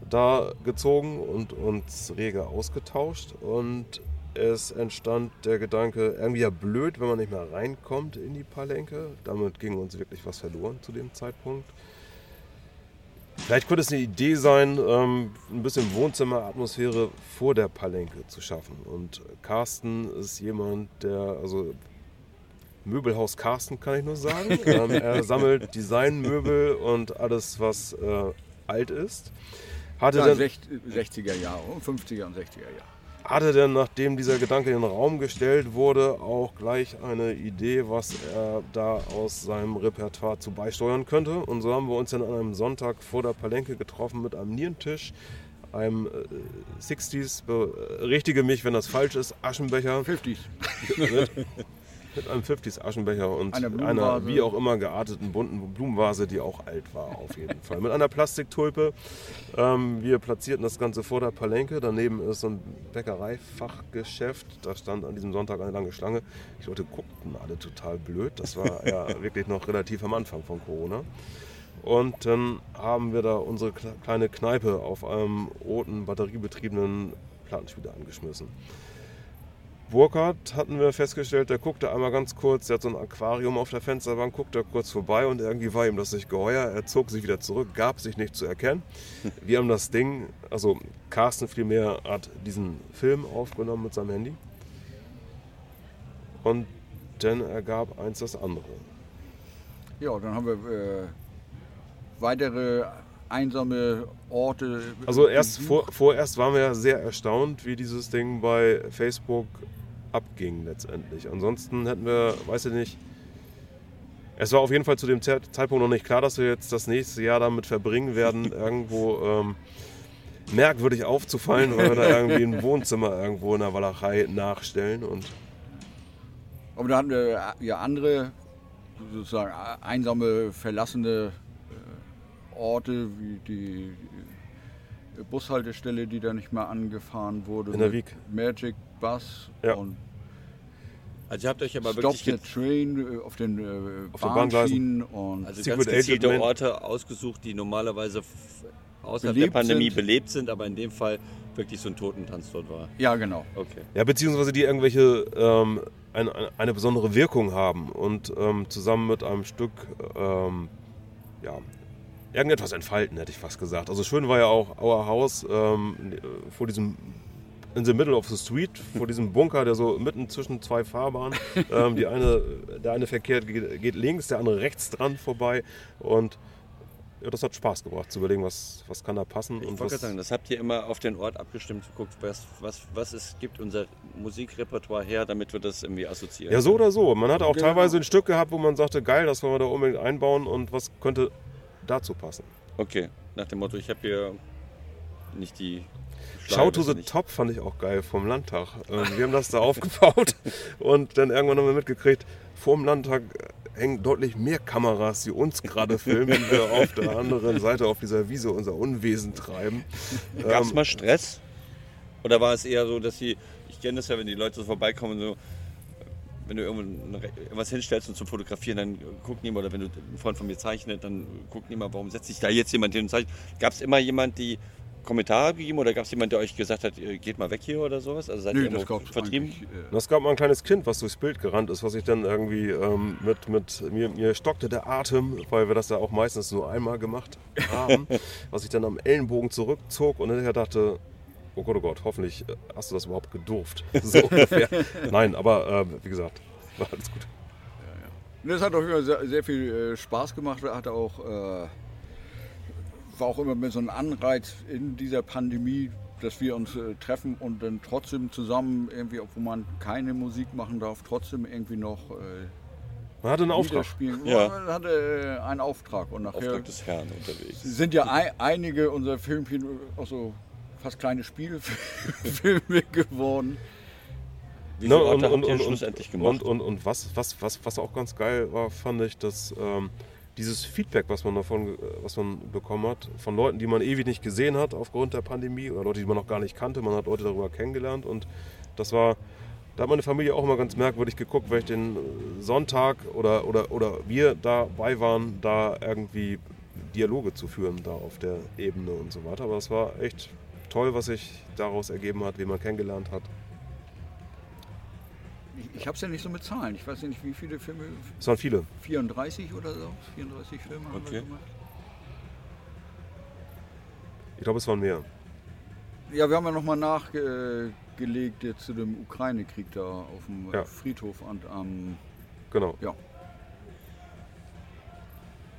da gezogen und uns rege ausgetauscht. Und es entstand der Gedanke, irgendwie ja blöd, wenn man nicht mehr reinkommt in die Palenke. Damit ging uns wirklich was verloren zu dem Zeitpunkt. Vielleicht könnte es eine Idee sein, ähm, ein bisschen Wohnzimmeratmosphäre vor der Palenke zu schaffen. Und Carsten ist jemand, der, also Möbelhaus Carsten kann ich nur sagen. [LAUGHS] ähm, er sammelt Designmöbel und alles, was äh, alt ist. Hatte Ja, dann, 60er Jahre, 50er und 60er Jahre. hatte denn, nachdem dieser Gedanke in den Raum gestellt wurde, auch gleich eine Idee, was er da aus seinem Repertoire zu beisteuern könnte. Und so haben wir uns dann an einem Sonntag vor der Palenke getroffen mit einem Nierentisch, einem äh, 60s, berichtige mich, wenn das falsch ist, Aschenbecher, 50s. [LAUGHS] mit, einem 50s Aschenbecher und Einer einer, wie auch immer gearteten bunten Blumenvase, die auch alt war auf jeden Fall. Mit einer Plastiktulpe. Ähm, wir platzierten das Ganze vor der Palenke. Daneben ist so ein Bäckereifachgeschäft. Da stand an diesem Sonntag eine lange Schlange. Die Leute guckten alle total blöd. Das war ja [LAUGHS] wirklich noch relativ am Anfang von Corona. Und dann haben wir da unsere kle- kleine Kneipe auf einem roten batteriebetriebenen Plattenspieler angeschmissen. Burkhardt hatten wir festgestellt, der guckte einmal ganz kurz, der hat so ein Aquarium auf der Fensterbank, guckte kurz vorbei und irgendwie war ihm das nicht geheuer. Er zog sich wieder zurück, gab sich nicht zu erkennen. [LAUGHS] Wir haben das Ding, also Carsten vielmehr hat diesen Film aufgenommen mit seinem Handy. Und dann ergab eins das andere. Ja, dann haben wir äh, weitere einsame Orte. Also erst vor, vorerst waren wir ja sehr erstaunt, wie dieses Ding bei Facebook abging letztendlich. Ansonsten hätten wir, weiß ich nicht, es war auf jeden Fall zu dem Ze- Zeitpunkt noch nicht klar, dass wir jetzt das nächste Jahr damit verbringen werden, [LAUGHS] irgendwo ähm, merkwürdig aufzufallen, weil wir da irgendwie ein Wohnzimmer irgendwo in der Walachei nachstellen und Aber da hatten wir äh, ja andere, sozusagen äh, einsame, verlassene äh, Orte, wie die Bushaltestelle, die da nicht mehr angefahren wurde. In der Wieg. Magic Bus Ja. und Also ihr habt euch aber Stop wirklich the Train äh, auf den äh, Auf den Bahngleisen. Bahnschienen und also Secret ganz gezielte. Orte ausgesucht, die normalerweise außerhalb Belebt der Pandemie sind. belebt sind, aber in dem Fall wirklich so ein Totentanz dort war. ja genau. Okay. Ja, beziehungsweise die irgendwelche ähm, eine, eine- eine besondere Wirkung haben und ähm, zusammen mit einem Stück ähm, ja, irgendetwas entfalten, hätte ich fast gesagt. Also schön war ja auch Our House ähm, vor diesem in the middle of the street, vor diesem Bunker, der so mitten zwischen zwei Fahrbahnen, [LAUGHS] ähm, die eine, der eine Verkehr geht, geht links, der andere rechts dran vorbei und ja, das hat Spaß gebracht, zu überlegen, was, was kann da passen. Ich und wollte was, gerade sagen, das habt ihr immer auf den Ort abgestimmt, geguckt, was, was, was es gibt, unser Musikrepertoire her, damit wir das irgendwie assoziieren. ja, so oder so. Man hatte auch Genau. teilweise ein Stück gehabt, wo man sagte, geil, das wollen wir da unbedingt einbauen und was könnte dazu passen. Okay, nach dem Motto, ich habe hier nicht die. Show to the nicht. Top fand ich auch geil vom Landtag. Ähm, Wir haben das da [LAUGHS] aufgebaut und dann irgendwann haben wir mitgekriegt, vor dem Landtag äh, hängen deutlich mehr Kameras, die uns gerade [LAUGHS] filmen, wie wir auf der anderen Seite auf dieser Wiese unser Unwesen treiben. [LAUGHS] Gab es Ähm, mal Stress? Oder war es eher so, dass sie, ich kenne das ja, wenn die Leute so vorbeikommen, so, wenn du irgendwas hinstellst und zum Fotografieren, dann gucken die mal, oder wenn du ein Freund von mir zeichnet, dann gucken die mal, warum setzt sich da jetzt jemand hin und zeichnet. Gab es immer jemand, die Kommentare gegeben oder gab es jemand, der euch gesagt hat, geht mal weg hier oder sowas? Also seid Nö, ihr das gab's vertrieben? äh, Es gab mal ein kleines Kind, was durchs Bild gerannt ist, was ich dann irgendwie ähm, mit, mit mir, mir stockte der Atem, weil wir das ja auch meistens nur einmal gemacht haben, [LAUGHS] was ich dann am Ellenbogen zurückzog und hinterher dachte, oh Gott, oh Gott, hoffentlich äh, hast du das überhaupt gedurft. [LAUGHS] So ungefähr. Nein, aber äh, wie gesagt, war alles gut. Das hat auf jeden Fall sehr, sehr viel äh, Spaß gemacht. Hat auch, äh, war auch immer mehr so ein Anreiz in dieser Pandemie, dass wir uns äh, treffen und dann trotzdem zusammen irgendwie, obwohl man keine Musik machen darf, trotzdem irgendwie noch äh, Man hatte einen Auftrag. spielen. Ja. Man hatte äh, einen Auftrag und nachher Auftrag des Herrn unterwegs. sind ja ei- einige unserer Filmchen auch so fast kleine Spielfilme [LAUGHS] geworden. Ne, Orte habt ihr schlussendlich gemacht? Und, und, und was, was, was, was auch ganz geil war, fand ich, dass ähm, dieses Feedback, was man davon, äh, was man bekommen hat, von Leuten, die man ewig nicht gesehen hat aufgrund der Pandemie oder Leute, die man noch gar nicht kannte, man hat Leute darüber kennengelernt und das war, da hat meine Familie auch immer ganz merkwürdig geguckt, weil ich den Sonntag oder, oder, oder wir dabei waren, da irgendwie Dialoge zu führen, da auf der Ebene und so weiter. Aber es war echt toll, was sich daraus ergeben hat, wie man kennengelernt hat. Ich, ich habe es ja nicht so mit Zahlen. Ich weiß ja nicht, wie viele Filme. Es waren viele. 34 oder so? 34 Filme haben Okay. wir gemacht. Ich glaube, es waren mehr. Ja, wir haben ja nochmal nachgelegt jetzt zu dem Ukraine-Krieg da auf dem Ja. Friedhof und am. Genau. ja.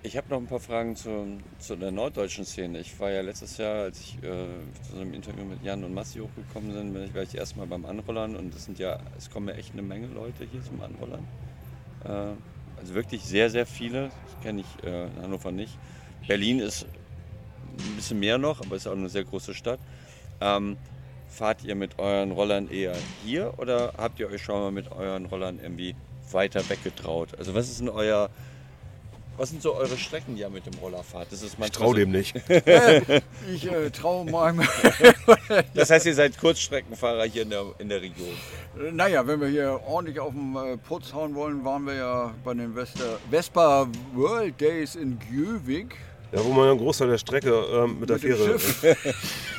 Ich habe noch ein paar Fragen zu, zu der norddeutschen Szene. Ich war ja letztes Jahr, als ich äh, zu einem Interview mit Jan und Massi hochgekommen bin, war ich erstmal beim Anrollern und es sind ja, es kommen ja echt eine Menge Leute hier zum Anrollern. Äh, also wirklich sehr, sehr viele. Das kenne ich äh, in Hannover nicht. Berlin ist ein bisschen mehr noch, aber ist auch eine sehr große Stadt. Ähm, fahrt ihr mit euren Rollern eher hier oder habt ihr euch schon mal mit euren Rollern irgendwie weiter weggetraut? Also was ist denn euer, was sind so eure Strecken, die ihr mit dem Roller fahrt? Das ist Ich traue dem nicht. [LAUGHS] Ich äh, traue meinem. [LAUGHS] Das heißt, ihr seid Kurzstreckenfahrer hier in der, in der Region. naja, wenn wir hier ordentlich auf den äh, Putz hauen wollen, waren wir ja bei den Vesta, Vespa World Days in Gjövik. Ja, wo man ja einen Großteil der Strecke ähm, mit der mit dem Fähre.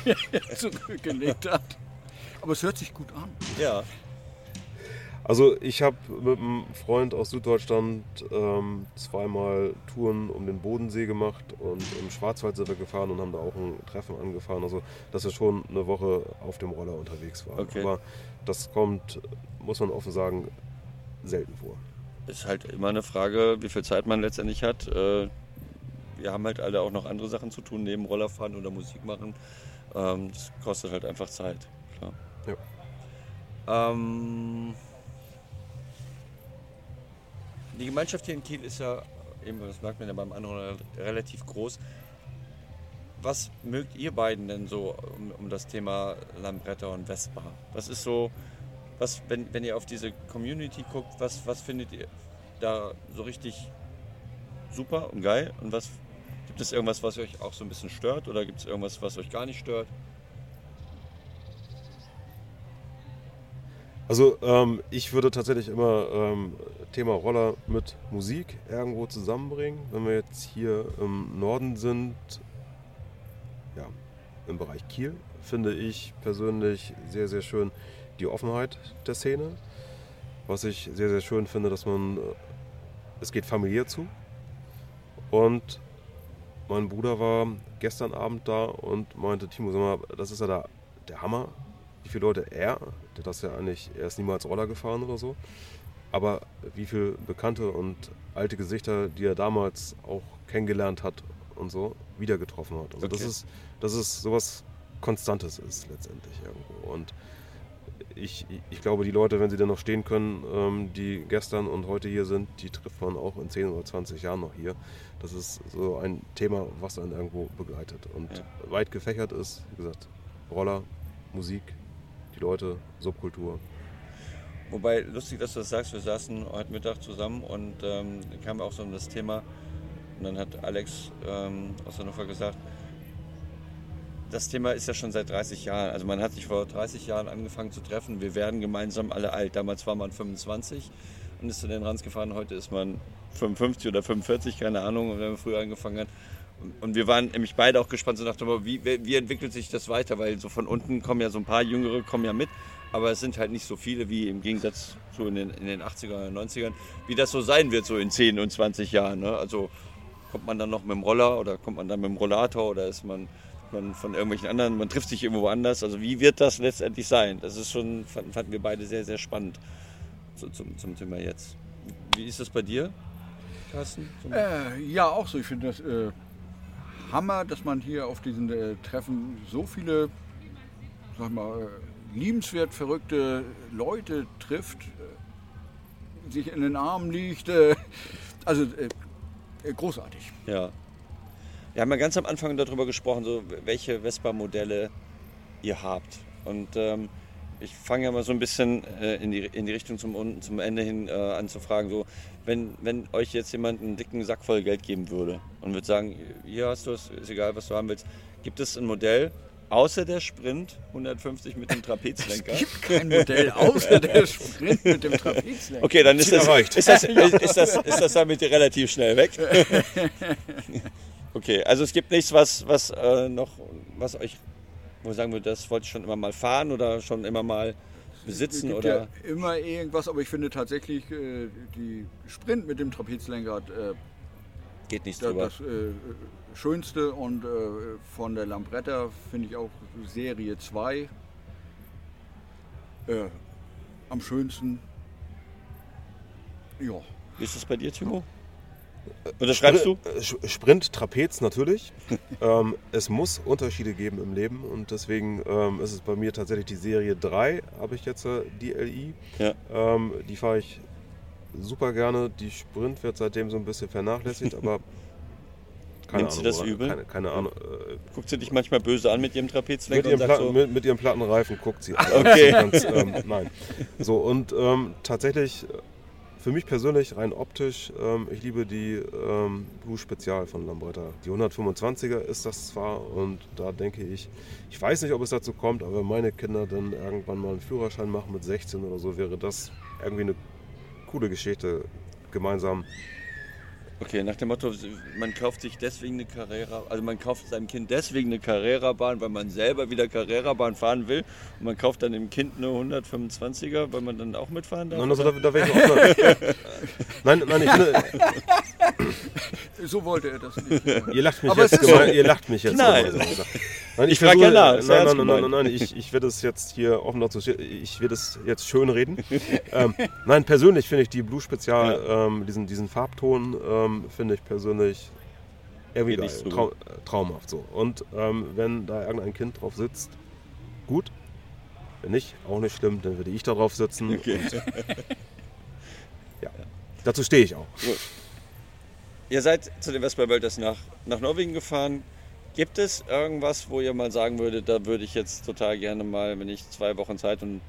[LAUGHS] Zurückgelegt hat. Aber es hört sich gut an. Ja. Also ich habe mit einem Freund aus Süddeutschland ähm, zweimal Touren um den Bodensee gemacht und im Schwarzwald sind wir gefahren und haben da auch ein Treffen angefahren. Also dass wir schon eine Woche auf dem Roller unterwegs waren. Okay. Aber das kommt, muss man offen sagen, selten vor. Ist halt immer eine Frage, wie viel Zeit man letztendlich hat. Äh, Wir haben halt alle auch noch andere Sachen zu tun, neben Rollerfahren oder Musik machen. Ähm, Das kostet halt einfach Zeit. Klar. Ähm, die Gemeinschaft hier in Kiel ist ja, eben das merkt man ja beim anderen, relativ groß. Was mögt ihr beiden denn so um, um das Thema Lambretta und Vespa? Was ist so, was, wenn, wenn ihr auf diese Community guckt, was, was findet ihr da so richtig super und geil? Und was gibt es irgendwas, was euch auch so ein bisschen stört? Oder gibt es irgendwas, was euch gar nicht stört? Also ähm, ich würde tatsächlich immer ähm, Thema Roller mit Musik irgendwo zusammenbringen. Wenn wir jetzt hier im Norden sind, ja, im Bereich Kiel, finde ich persönlich sehr, sehr schön die Offenheit der Szene. Was ich sehr, sehr schön finde, dass man, äh, es geht familiär zu. Und mein Bruder war gestern Abend da und meinte, Timo, sag mal, das ist ja da der Hammer, wie viele Leute er, der das ja eigentlich, er ist niemals Roller gefahren oder so, aber wie viele bekannte und alte Gesichter, die er damals auch kennengelernt hat und so wieder getroffen hat. Also das Okay. ist, das ist sowas Konstantes ist letztendlich irgendwo. Und ich, ich glaube, die Leute, wenn sie dann noch stehen können, ähm, die gestern und heute hier sind, die trifft man auch in 10 oder 20 Jahren noch hier. Das ist so ein Thema, was dann irgendwo begleitet und Ja. weit gefächert ist. Wie gesagt, Roller, Musik, die Leute, Subkultur. Wobei, lustig, dass du das sagst, wir saßen heute Mittag zusammen und ähm, kam auch so um das Thema. Und dann hat Alex ähm, aus Hannover gesagt, das Thema ist ja schon seit 30 Jahren. Also man hat sich vor 30 Jahren angefangen zu treffen. Wir werden gemeinsam alle alt. Damals war man 25 und ist zu den Rands gefahren. Heute ist man 55 oder 45, keine Ahnung, wenn man früher angefangen hat. Und- wir waren nämlich beide auch gespannt, so nach dem wie, wie entwickelt sich das weiter? Weil so von unten kommen ja so ein paar Jüngere, kommen ja mit, aber es sind halt nicht so viele wie im Gegensatz zu in den, in den 80er oder 90ern, wie das so sein wird, so in 10 und 20 Jahren. Ne? Also kommt man dann noch mit dem Roller oder kommt man dann mit dem Rollator oder ist man, man von irgendwelchen anderen, man trifft sich irgendwo anders. Also wie wird das letztendlich sein? Das ist schon, fanden, fanden wir beide sehr, sehr spannend so, zum, zum Thema jetzt. Wie ist das bei dir, Carsten? Äh, ja, auch so. Ich finde das äh, Hammer, dass man hier auf diesen äh, Treffen so viele, sag mal, äh, liebenswert verrückte Leute trifft, sich in den Armen liegt. Äh, also äh, äh, großartig. Ja. Wir haben ja ganz am Anfang darüber gesprochen, so welche Vespa-Modelle ihr habt. Und ähm, ich fange ja mal so ein bisschen äh, in, die, in die Richtung zum, zum Ende hin äh, an zu fragen, so, wenn, wenn euch jetzt jemand einen dicken Sack voll Geld geben würde und würde sagen, hier hast du es, ist egal, was du haben willst, gibt es ein Modell, außer der Sprint 150 mit dem Trapezlenker? Es gibt kein Modell außer der [LAUGHS] Sprint mit dem Trapezlenker. Okay, dann ist das, ist, das, [LAUGHS] ist, das, ist das damit relativ schnell weg. [LAUGHS] Okay, also es gibt nichts, was, was äh, noch, was euch, wo sagen würdet, das wollte ich schon immer mal fahren oder schon immer mal Es besitzen gibt oder. ja immer irgendwas, aber ich finde tatsächlich äh, die Sprint mit dem Trapezlenkrad äh, Geht nichts das, drüber. das äh, Schönste und äh, von der Lambretta finde ich auch Serie 2 äh, am schönsten. Ja, Wie ist das bei dir, Timo? Oder schreibst du? Äh, Sprint, Trapez natürlich. [LAUGHS] ähm, es muss Unterschiede geben im Leben und deswegen ähm, ist es bei mir tatsächlich die Serie 3, habe ich jetzt äh, die LI. Ja. Ähm, die fahre ich super gerne. Die Sprint wird seitdem so ein bisschen vernachlässigt, [LAUGHS] aber keine Nimmt sie Ahnung. das woran- übel? Keine, keine Ahnung. Äh, Guckt sie dich manchmal böse an mit ihrem mit, Trapezlenker ihrem und sagt Pla so, mit, mit ihrem platten Reifen guckt sie. [LAUGHS] Okay. [LAUGHS] Ganz, ähm, nein. So, und ähm, tatsächlich, äh, für mich persönlich, rein optisch, ähm, ich liebe die ähm, Blue Spezial von Lambretta. Die 125er ist das zwar und da denke ich, ich weiß nicht, ob es dazu kommt, aber wenn meine Kinder dann irgendwann mal einen Führerschein machen mit 16 oder so, wäre das irgendwie eine coole Geschichte gemeinsam. Okay, nach dem Motto, man kauft sich deswegen eine Carrera, also man kauft seinem Kind deswegen eine Carrera-Bahn, weil man selber wieder Carrera-Bahn fahren will. Und man kauft dann dem Kind eine 125er, weil man dann auch mitfahren darf. Nein, also da, da wäre ich auch mal, [LAUGHS] nein, nein, ich finde, so wollte er das nicht. Ihr lacht mich Aber jetzt gemein, so. ihr lacht mich jetzt. Nein. Nein, Ich frag ja versuche- nach, Nein, nein, nein, nein, nein, ich, ich werde es jetzt hier offen dazu stehen. Ich werde es jetzt schön reden. [LAUGHS] ähm, nein, persönlich finde ich die Blue Spezial, ähm, diesen, diesen Farbton, ähm, finde ich persönlich irgendwie geil, drüber. trau, traumhaft so. Und ähm, wenn da irgendein Kind drauf sitzt, gut. Wenn nicht, auch nicht schlimm, dann würde ich da drauf sitzen. Okay. Ja. Dazu stehe ich auch. Ihr seid zu den Vespa Welters nach, nach Norwegen gefahren. Gibt es irgendwas, wo ihr mal sagen würdet, da würde ich jetzt total gerne mal, wenn ich zwei Wochen Zeit und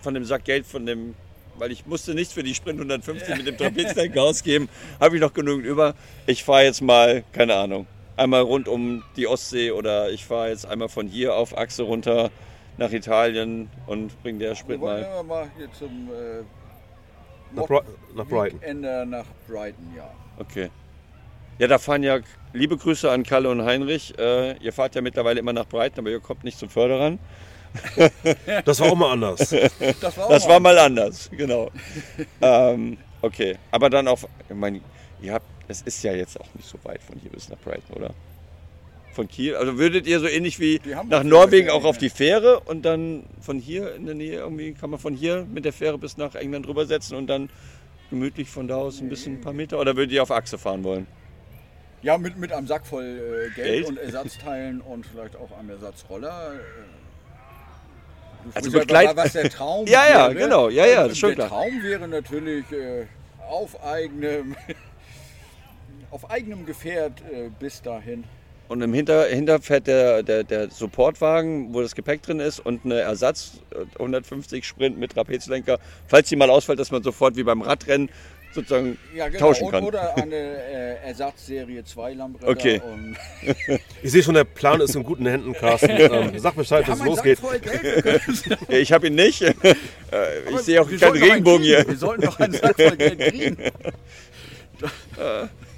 von dem Sack Geld von dem, weil ich musste nichts für die Sprint 150 mit dem Trapezlenker [LAUGHS] ausgeben, habe ich noch genügend über. Ich fahre jetzt mal, keine Ahnung, einmal rund um die Ostsee oder ich fahre jetzt einmal von hier auf Achse runter nach Italien und bringe der Wir Sprit wollen mal. ja mal hier zum äh, Nach, Bri nach Brighton. Ende nach Brighton, ja. Okay. Ja, da fahren ja liebe Grüße an Kalle und Heinrich. Äh, ihr fahrt ja mittlerweile immer nach Brighton, aber ihr kommt nicht zum Förderern. [LAUGHS] Das war auch mal anders. [LAUGHS] Das war, auch Das war mal anders, genau. [LAUGHS] ähm, okay, aber dann auf, ich meine, ihr habt, es ist ja jetzt auch nicht so weit von hier bis nach Brighton, oder? Von Kiel, also würdet ihr so ähnlich wie nach Norwegen auch auf die Fähre und dann von hier in der Nähe irgendwie, kann man von hier mit der Fähre bis nach England rübersetzen und dann gemütlich von da aus ein bisschen ein paar Meter oder würdet ihr auf Achse fahren wollen? Ja, mit, mit einem Sack voll äh, Geld, Geld? und Ersatzteilen und vielleicht auch einem Ersatzroller. Äh, Also Begleit- ja, was der Traum [LAUGHS] Ja, ja, wäre. genau. Ja, ja, das ist schon der klar. Traum wäre natürlich äh, auf eigenem [LAUGHS] auf eigenem Gefährt äh, bis dahin. Und im Hinter, Hinter fährt der, der, der Supportwagen, wo das Gepäck drin ist und eine Ersatz äh, 150 Sprint mit Trapezlenker, falls die mal ausfällt, dass man sofort wie beim Radrennen sozusagen Ja, genau. tauschen kann. Oder eine äh, Ersatzserie 2 Lambreder. Okay. Und [LAUGHS] [LAUGHS] Ich sehe schon, der Plan ist in guten Händen, Carsten. Ähm, sag Bescheid, wenn es losgeht. [LAUGHS] Ich habe ihn nicht. Äh, ich sehe auch keinen Regenbogen hier. Wir sollten noch einen Sack voll Geld kriegen.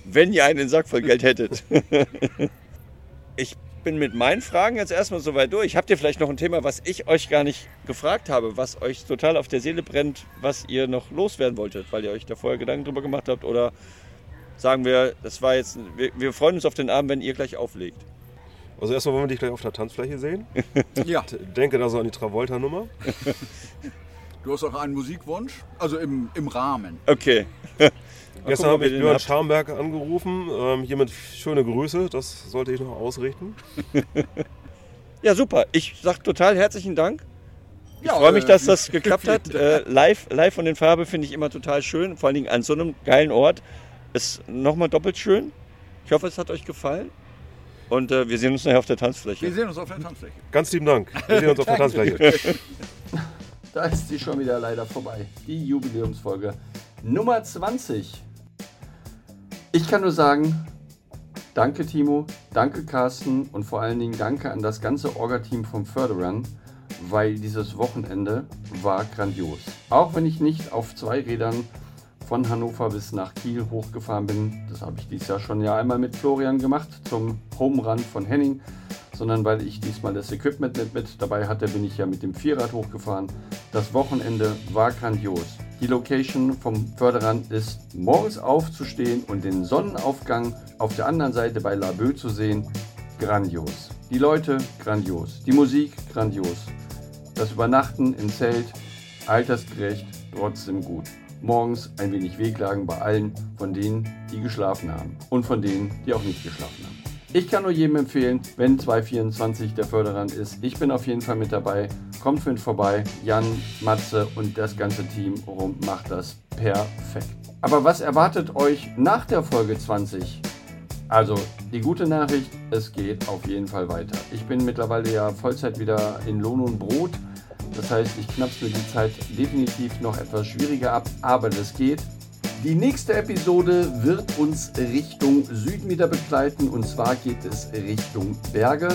Wenn ihr einen Sack voll Geld hättet. Ich bin mit meinen Fragen jetzt erstmal soweit durch. Habt ihr vielleicht noch ein Thema, was ich euch gar nicht gefragt habe, was euch total auf der Seele brennt, was ihr noch loswerden wolltet, weil ihr euch da vorher Gedanken drüber gemacht habt? Oder sagen wir, das war jetzt, wir, wir freuen uns auf den Abend, wenn ihr gleich auflegt. Also erstmal wollen wir dich gleich auf der Tanzfläche sehen. [LAUGHS] Ja, Denke da so an die Travolta-Nummer. [LAUGHS] du hast auch einen Musikwunsch. Also im, im Rahmen. Okay. [LAUGHS] Mal Gestern habe ich den Björn habt. Scharmberg angerufen. Ähm, hiermit schöne Grüße, das sollte ich noch ausrichten. [LAUGHS] Ja, super. Ich sage total herzlichen Dank. Ich Ja, freue mich, äh, dass das [LAUGHS] geklappt hat. Äh, live, live von den Farbe finde ich immer total schön. Vor allen Dingen an so einem geilen Ort. Ist nochmal doppelt schön. Ich hoffe, es hat euch gefallen. Und äh, wir sehen uns nachher auf der Wir Tanzfläche. sehen uns auf der Tanzfläche. [LAUGHS] Ganz lieben Dank. Wir sehen uns auf der Tanzfläche. Da ist sie schon wieder leider vorbei. Die Jubiläumsfolge Nummer 20. Ich kann nur sagen, danke Timo, danke Carsten und vor allen Dingen danke an das ganze Orga-Team vom Förderern, weil dieses Wochenende war grandios. Auch wenn ich nicht auf zwei Rädern von Hannover bis nach Kiel hochgefahren bin, das habe ich dieses Jahr schon ja einmal mit Florian gemacht zum Home Run von Henning, sondern weil ich diesmal das Equipment nicht mit dabei hatte, bin ich ja mit dem Vierrad hochgefahren. Das Wochenende war grandios. Die Location vom Förderrand ist, morgens aufzustehen und den Sonnenaufgang auf der anderen Seite bei Laboe zu sehen. Grandios. Die Leute, grandios. Die Musik, grandios. Das Übernachten im Zelt, altersgerecht, trotzdem gut. Morgens ein wenig Wehklagen bei allen von denen, die geschlafen haben und von denen, die auch nicht geschlafen haben. Ich kann nur jedem empfehlen, wenn 224 der Förderrand ist. Ich bin auf jeden Fall mit dabei. Kommt mit vorbei. Jan, Matze und das ganze Team rund macht das perfekt. Aber was erwartet euch nach der Folge 20? Also, die gute Nachricht, es geht auf jeden Fall weiter. Ich bin mittlerweile ja Vollzeit wieder in Lohn und Brot. Das heißt, ich knapp's mir die Zeit definitiv noch etwas schwieriger ab, aber das geht. Die nächste Episode wird uns Richtung Süden wieder begleiten und zwar geht es Richtung Berge.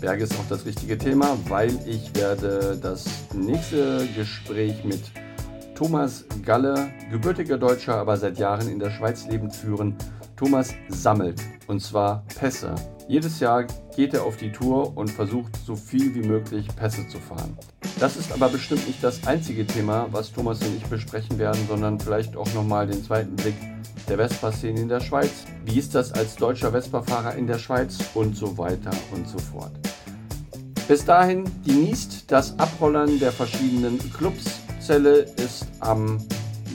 Berge ist auch das richtige Thema, weil ich werde das nächste Gespräch mit Thomas Galle, gebürtiger Deutscher, aber seit Jahren in der Schweiz lebend führen. Thomas sammelt und zwar Pässe. Jedes Jahr geht er auf die Tour und versucht so viel wie möglich Pässe zu fahren. Das ist aber bestimmt nicht das einzige Thema, was Thomas und ich besprechen werden, sondern vielleicht auch nochmal den zweiten Blick der Vespa-Szene in der Schweiz. Wie ist das als deutscher Vespa-Fahrer in der Schweiz und so weiter und so fort. Bis dahin genießt das Abrollern der verschiedenen Clubs. Zelle ist am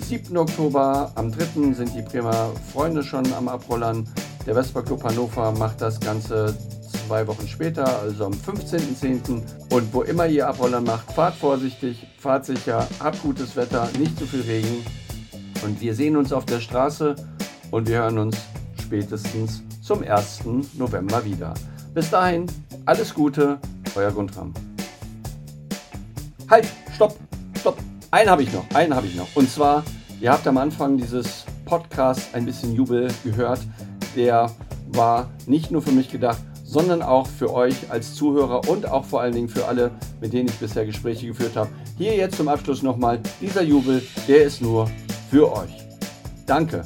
7. Oktober, am 3. sind die Bremer Freunde schon am Abrollern. Der Vespa Club Hannover macht das Ganze zwei Wochen später, also am 15.10. Und wo immer ihr Abrollern macht, fahrt vorsichtig, fahrt sicher, habt gutes Wetter, nicht zu viel Regen. Und wir sehen uns auf der Straße und wir hören uns spätestens zum 1. November wieder. Bis dahin, alles Gute, euer Guntram. Halt, stopp, stopp. Einen habe ich noch, einen habe ich noch. Und zwar, ihr habt am Anfang dieses Podcast ein bisschen Jubel gehört. Der war nicht nur für mich gedacht, sondern auch für euch als Zuhörer und auch vor allen Dingen für alle, mit denen ich bisher Gespräche geführt habe. Hier jetzt zum Abschluss nochmal, dieser Jubel, der ist nur für euch. Danke.